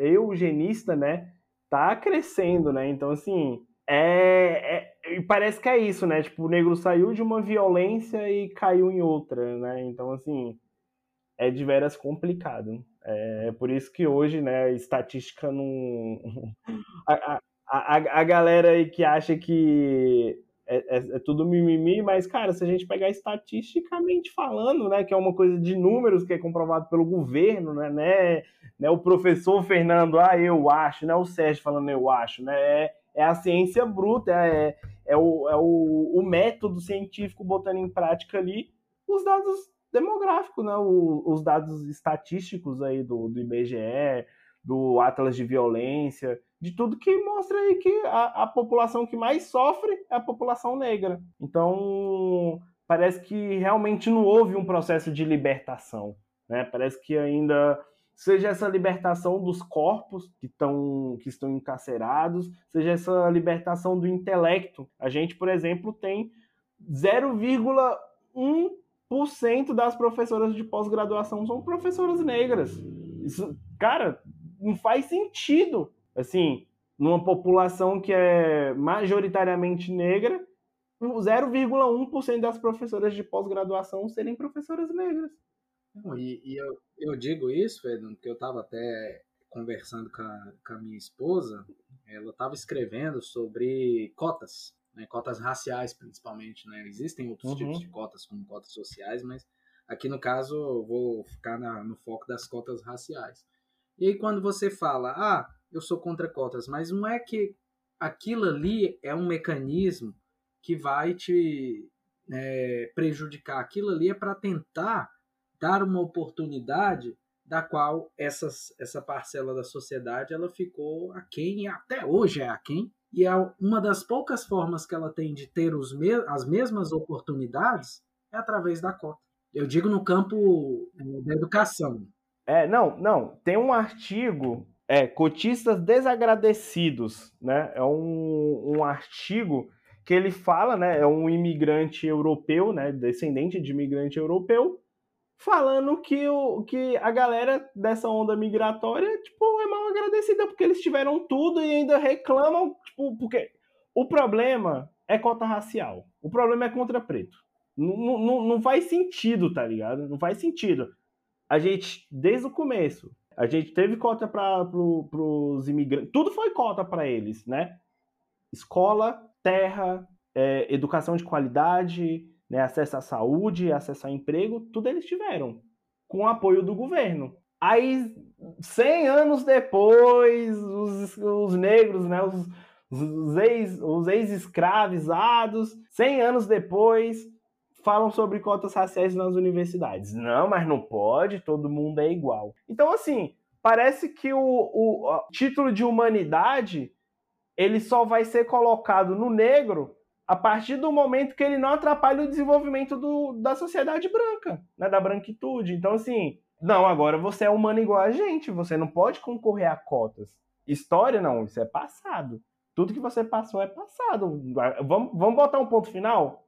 E: eugenista, né, tá crescendo, né? Então, assim, é, é, parece que é isso, né? Tipo, o negro saiu de uma violência e caiu em outra, né? Então, assim, é de veras complicado. É por isso que hoje, né, estatística não. <laughs> A, a, a, a galera aí que acha que é, é, é, tudo mimimi, mas, cara, se a gente pegar estatisticamente falando, né, que é uma coisa de números que é comprovado pelo governo, né, né, né o professor Fernando, ah, eu acho, né, o Sérgio falando eu acho, né, é, é a ciência bruta, é, é, o, é o, o método científico botando em prática ali os dados demográficos, né, o, os dados estatísticos aí do, do IBGE, do Atlas de Violência, de tudo que mostra aí que a, a população que mais sofre é a população negra. Então, parece que realmente não houve um processo de libertação. Né? Parece que ainda seja essa libertação dos corpos que, tão, que estão encarcerados, seja essa libertação do intelecto. A gente, por exemplo, tem 0,1% das professoras de pós-graduação são professoras negras. Isso, cara, não faz sentido. Assim, numa população que é majoritariamente negra, 0,1% das professoras de pós-graduação serem professoras negras.
D: E, e eu, eu, digo isso, Fernando, porque eu estava até conversando com a, com a, minha esposa, ela estava escrevendo sobre cotas, né, cotas raciais principalmente. Né? Existem outros uhum. tipos de cotas, como cotas sociais, mas aqui no caso eu vou ficar na, no foco das cotas raciais. E aí quando você fala, ah, eu sou contra cotas, mas não é que aquilo ali é um mecanismo que vai te é, prejudicar. Aquilo ali é para tentar dar uma oportunidade da qual essas, essa parcela da sociedade ela ficou aquém e até hoje é aquém. E é uma das poucas formas que ela tem de ter os me as mesmas oportunidades é através da cota. Eu digo no campo é, da educação.
E: É, não, não. Tem um artigo, é, Cotistas Desagradecidos, né? É um, um artigo que ele fala, né? É um imigrante europeu, né? Descendente de imigrante europeu, falando que, o, que a galera dessa onda migratória, tipo, é mal agradecida porque eles tiveram tudo e ainda reclamam, tipo, porque o problema é cota racial. O problema é contra preto. Não, não, não faz sentido, tá ligado? Não faz sentido a gente, desde o começo, a gente teve cota para pro, os imigrantes, tudo foi cota para eles, né? Escola, terra, é, educação de qualidade, né, acesso à saúde, acesso a emprego, tudo eles tiveram, com o apoio do governo. Aí, 100 anos depois, os, os negros, né, os, os ex-escravizados, ex 100 anos depois, falam sobre cotas raciais nas universidades. Não, mas não pode, todo mundo é igual. Então, assim, parece que o, o, o título de humanidade ele só vai ser colocado no negro a partir do momento que ele não atrapalha o desenvolvimento do, da sociedade branca, né, da branquitude. Então, assim, não, agora você é humano igual a gente, você não pode concorrer a cotas. História, não, isso é passado. Tudo que você passou é passado. Vamos, vamos botar um ponto final?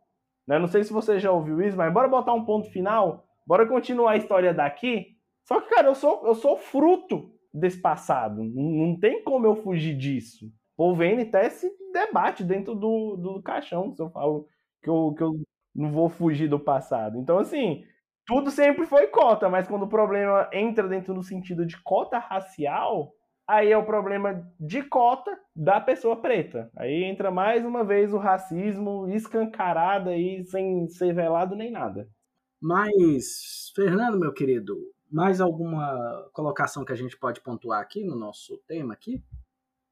E: Né? Não sei se você já ouviu isso, mas bora botar um ponto final. Bora continuar a história daqui. Só que, cara, eu sou, eu sou fruto desse passado. Não, tem como eu fugir disso. povo vem e até se debate dentro do, do caixão, se eu falo que eu, que eu não vou fugir do passado. Então, assim, tudo sempre foi cota, mas quando o problema entra dentro do sentido de cota racial, aí é o problema de cota da pessoa preta. Aí entra mais uma vez o racismo escancarado aí, sem ser velado nem nada.
D: Mas, Fernando, meu querido, mais alguma colocação que a gente pode pontuar aqui no nosso tema aqui?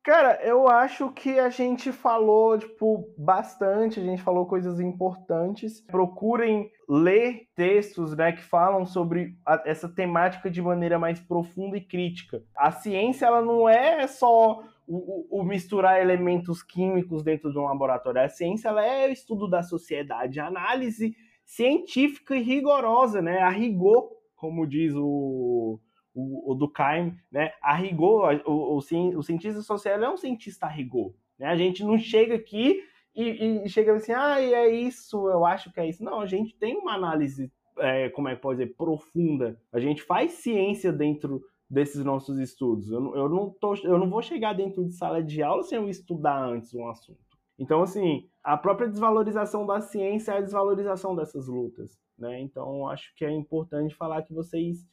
E: Cara, eu acho que a gente falou, tipo, bastante, a gente falou coisas importantes. Procurem ler textos, né, que falam sobre a, essa temática de maneira mais profunda e crítica. A ciência, ela não é só o, o, misturar elementos químicos dentro de um laboratório. A ciência, ela é o estudo da sociedade, a análise científica e rigorosa, né, a rigor, como diz o o, o Durkheim, né, a rigor, o, o, o cientista social é um cientista a rigor. Né? A gente não chega aqui e, e chega assim, ah, é isso, eu acho que é isso. Não, a gente tem uma análise, é, como é que pode dizer, profunda. A gente faz ciência dentro desses nossos estudos. Eu, eu, não tô, eu não vou chegar dentro de sala de aula sem eu estudar antes um assunto. Então, assim, a própria desvalorização da ciência é a desvalorização dessas lutas. Né? Então, acho que é importante falar que vocês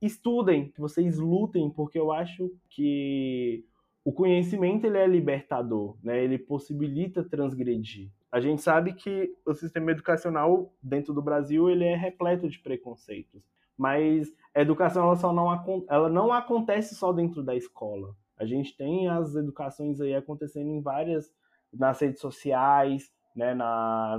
E: estudem, que vocês lutem, porque eu acho que o conhecimento ele é libertador, né? Ele possibilita transgredir. A gente sabe que o sistema educacional dentro do Brasil ele é repleto de preconceitos, mas a educação ela só não ela não acontece só dentro da escola. A gente tem as educações aí acontecendo em várias nas redes sociais, né, na,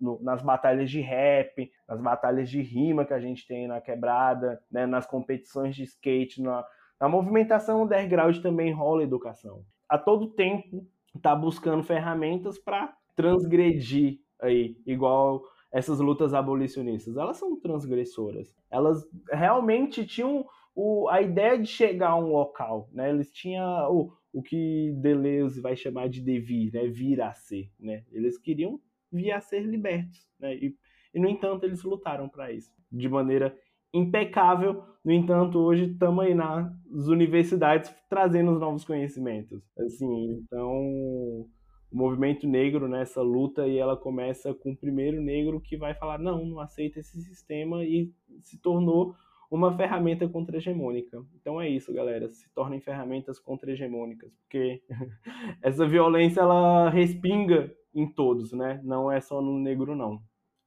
E: no, nas batalhas de rap, nas batalhas de rima que a gente tem na quebrada, né, nas competições de skate, na, na movimentação underground também rola educação. A todo tempo está buscando ferramentas para transgredir aí, igual essas lutas abolicionistas. Elas são transgressoras. Elas realmente tinham o, a ideia de chegar a um local, né? Eles tinham o, o que Deleuze vai chamar de devir, né? vir a ser. Né? Eles queriam vir a ser libertos. Né? E, e, no entanto, eles lutaram para isso de maneira impecável. No entanto, hoje estamos aí nas universidades trazendo os novos conhecimentos. Assim, então, o movimento negro nessa luta e ela começa com o primeiro negro que vai falar não, não aceita esse sistema e se tornou uma ferramenta contra-hegemônica. Então é isso, galera. Se tornem ferramentas contra-hegemônicas, porque <laughs> essa violência ela respinga em todos, né? Não é só no negro, não.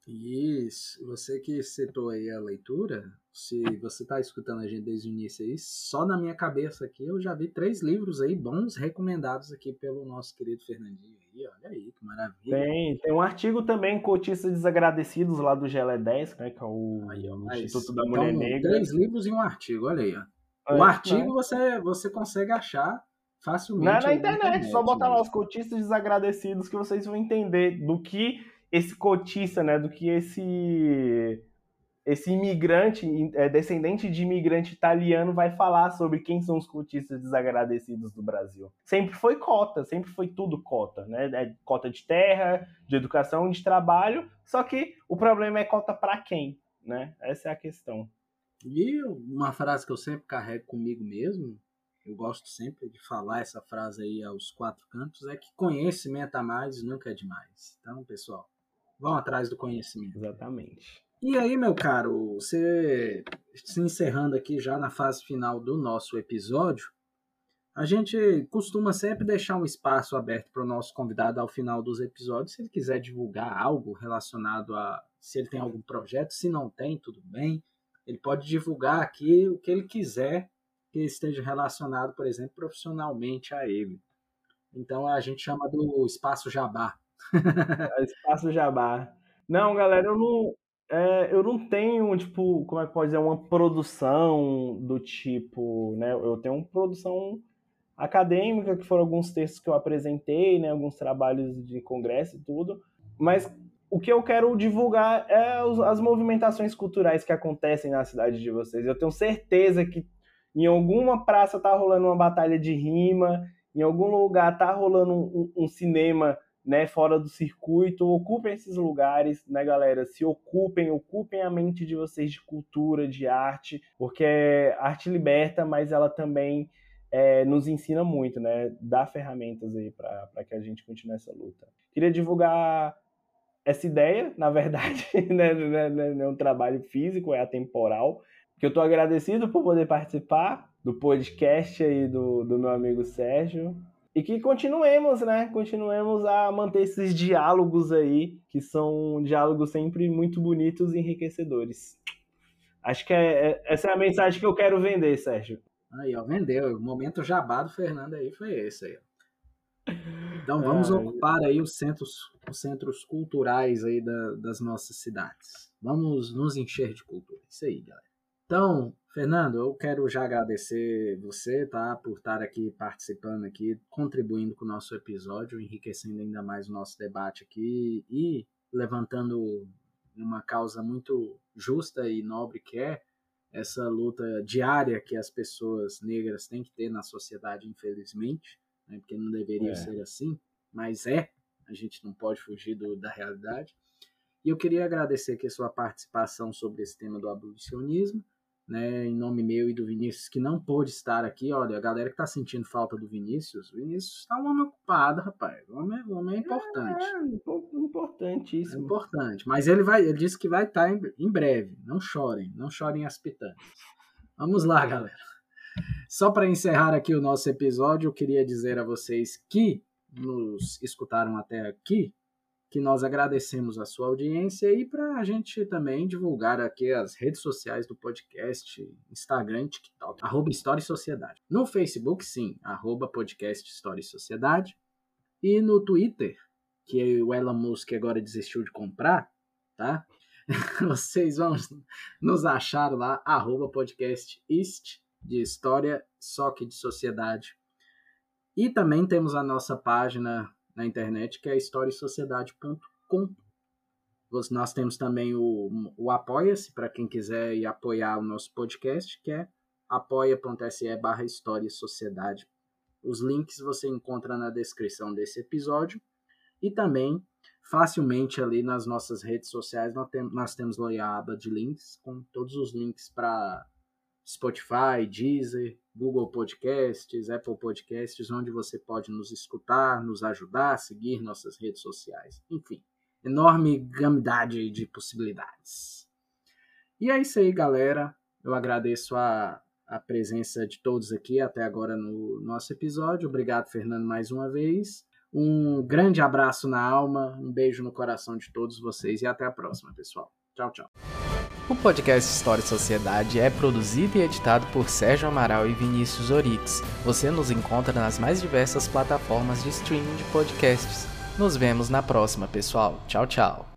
D: Isso. Você que citou aí a leitura, se você está escutando a gente desde o início aí, só na minha cabeça aqui eu já vi três livros aí bons recomendados aqui pelo nosso querido Fernandinho aí, olha aí, que maravilha.
E: Tem, tem um artigo também, Cotistas Desagradecidos, lá do GLE 10, né, que é o aí, ó, Instituto da Mulher então, Negra.
D: Três livros e um artigo, olha aí, ó. O artigo você, você consegue achar facilmente.
E: Na, na internet, internet, só botar né? lá os cotistas desagradecidos que vocês vão entender do que esse cotista, né, do que esse esse imigrante, é, descendente de imigrante italiano, vai falar sobre quem são os cotistas desagradecidos do Brasil. Sempre foi cota, sempre foi tudo cota, né? É cota de terra, de educação, de trabalho, só que o problema é cota para quem, né? Essa é a questão.
D: E uma frase que eu sempre carrego comigo mesmo, eu gosto sempre de falar essa frase aí aos quatro cantos, é que conhecimento a mais nunca é demais. Então, pessoal, vão atrás do conhecimento.
E: Exatamente.
D: E aí, meu caro, você se encerrando aqui já na fase final do nosso episódio, a gente costuma sempre deixar um espaço aberto para o nosso convidado ao final dos episódios, se ele quiser divulgar algo relacionado a se ele tem algum projeto, se não tem, tudo bem. Ele pode divulgar aqui o que ele quiser que esteja relacionado, por exemplo, profissionalmente a ele. Então a gente chama do espaço jabá. <laughs>
E: espaço jabá. Não, galera, eu não, é, eu não tenho, tipo, como é que pode dizer, uma produção do tipo, né? Eu tenho uma produção acadêmica, que foram alguns textos que eu apresentei, né? Alguns trabalhos de congresso e tudo. Mas o que eu quero divulgar é as movimentações culturais que acontecem na cidade de vocês. Eu tenho certeza que em alguma praça tá rolando uma batalha de rima, em algum lugar tá rolando um, um cinema né, fora do circuito, ocupem esses lugares, né, galera? Se ocupem, ocupem a mente de vocês de cultura, de arte, porque arte liberta, mas ela também é, nos ensina muito, né? Dá ferramentas aí para que a gente continue essa luta. Queria divulgar essa ideia, na verdade, <laughs> né, né, né, não é um trabalho físico, é atemporal, que eu estou agradecido por poder participar do podcast aí do, do meu amigo Sérgio, e que continuemos, né? Continuemos a manter esses diálogos aí, que são diálogos sempre muito bonitos e enriquecedores. Acho que é, é, essa é a mensagem que eu quero vender, Sérgio.
D: Aí, ó, vendeu. O momento jabá do Fernando aí foi esse aí. Então vamos ocupar aí os centros, os centros culturais aí da, das nossas cidades. Vamos nos encher de cultura. Isso aí, galera. Então, Fernando, eu quero já agradecer você, tá, por estar aqui participando aqui, contribuindo com o nosso episódio, enriquecendo ainda mais o nosso debate aqui e levantando uma causa muito justa e nobre que é essa luta diária que as pessoas negras têm que ter na sociedade, infelizmente, né, porque não deveria é. ser assim, mas é, a gente não pode fugir do, da realidade. E eu queria agradecer aqui a sua participação sobre esse tema do abolicionismo, né, em nome meu e do Vinícius, que não pôde estar aqui. Olha, a galera que está sentindo falta do Vinícius, o Vinícius está um homem ocupado, rapaz. O homem, o homem é importante. É,
E: é importantíssimo.
D: É importante. Mas ele vai, ele disse que vai estar tá em, em breve. Não chorem, não chorem as pitangas. Vamos lá, galera. Só para encerrar aqui o nosso episódio, eu queria dizer a vocês que nos escutaram até aqui que nós agradecemos a sua audiência e para a gente também divulgar aqui as redes sociais do podcast, Instagram, TikTok, arroba História e Sociedade. No Facebook, sim, arroba podcast História e Sociedade. E no Twitter, que o Elon Musk agora desistiu de comprar, tá? <laughs> Vocês vão nos achar lá, arroba podcast East, de História, só que de Sociedade. E também temos a nossa página na internet, que é historiesociedade.com. Nós temos também o, o Apoia-se, para quem quiser ir apoiar o nosso podcast, que é apoia.se barra História e Sociedade. Os links você encontra na descrição desse episódio e também facilmente ali nas nossas redes sociais nós, tem, nós temos lá a aba de links com todos os links para Spotify, Deezer, Google Podcasts, Apple Podcasts, onde você pode nos escutar, nos ajudar, seguir nossas redes sociais. Enfim, enorme gamidade de possibilidades. E é isso aí, galera. Eu agradeço a, a presença de todos aqui até agora no nosso episódio. Obrigado, Fernando, mais uma vez. Um grande abraço na alma, um beijo no coração de todos vocês e até a próxima, pessoal. Tchau, tchau.
C: O podcast História e Sociedade é produzido e editado por Sérgio Amaral e Vinícius Orix. Você nos encontra nas mais diversas plataformas de streaming de podcasts. Nos vemos na próxima, pessoal. Tchau, tchau.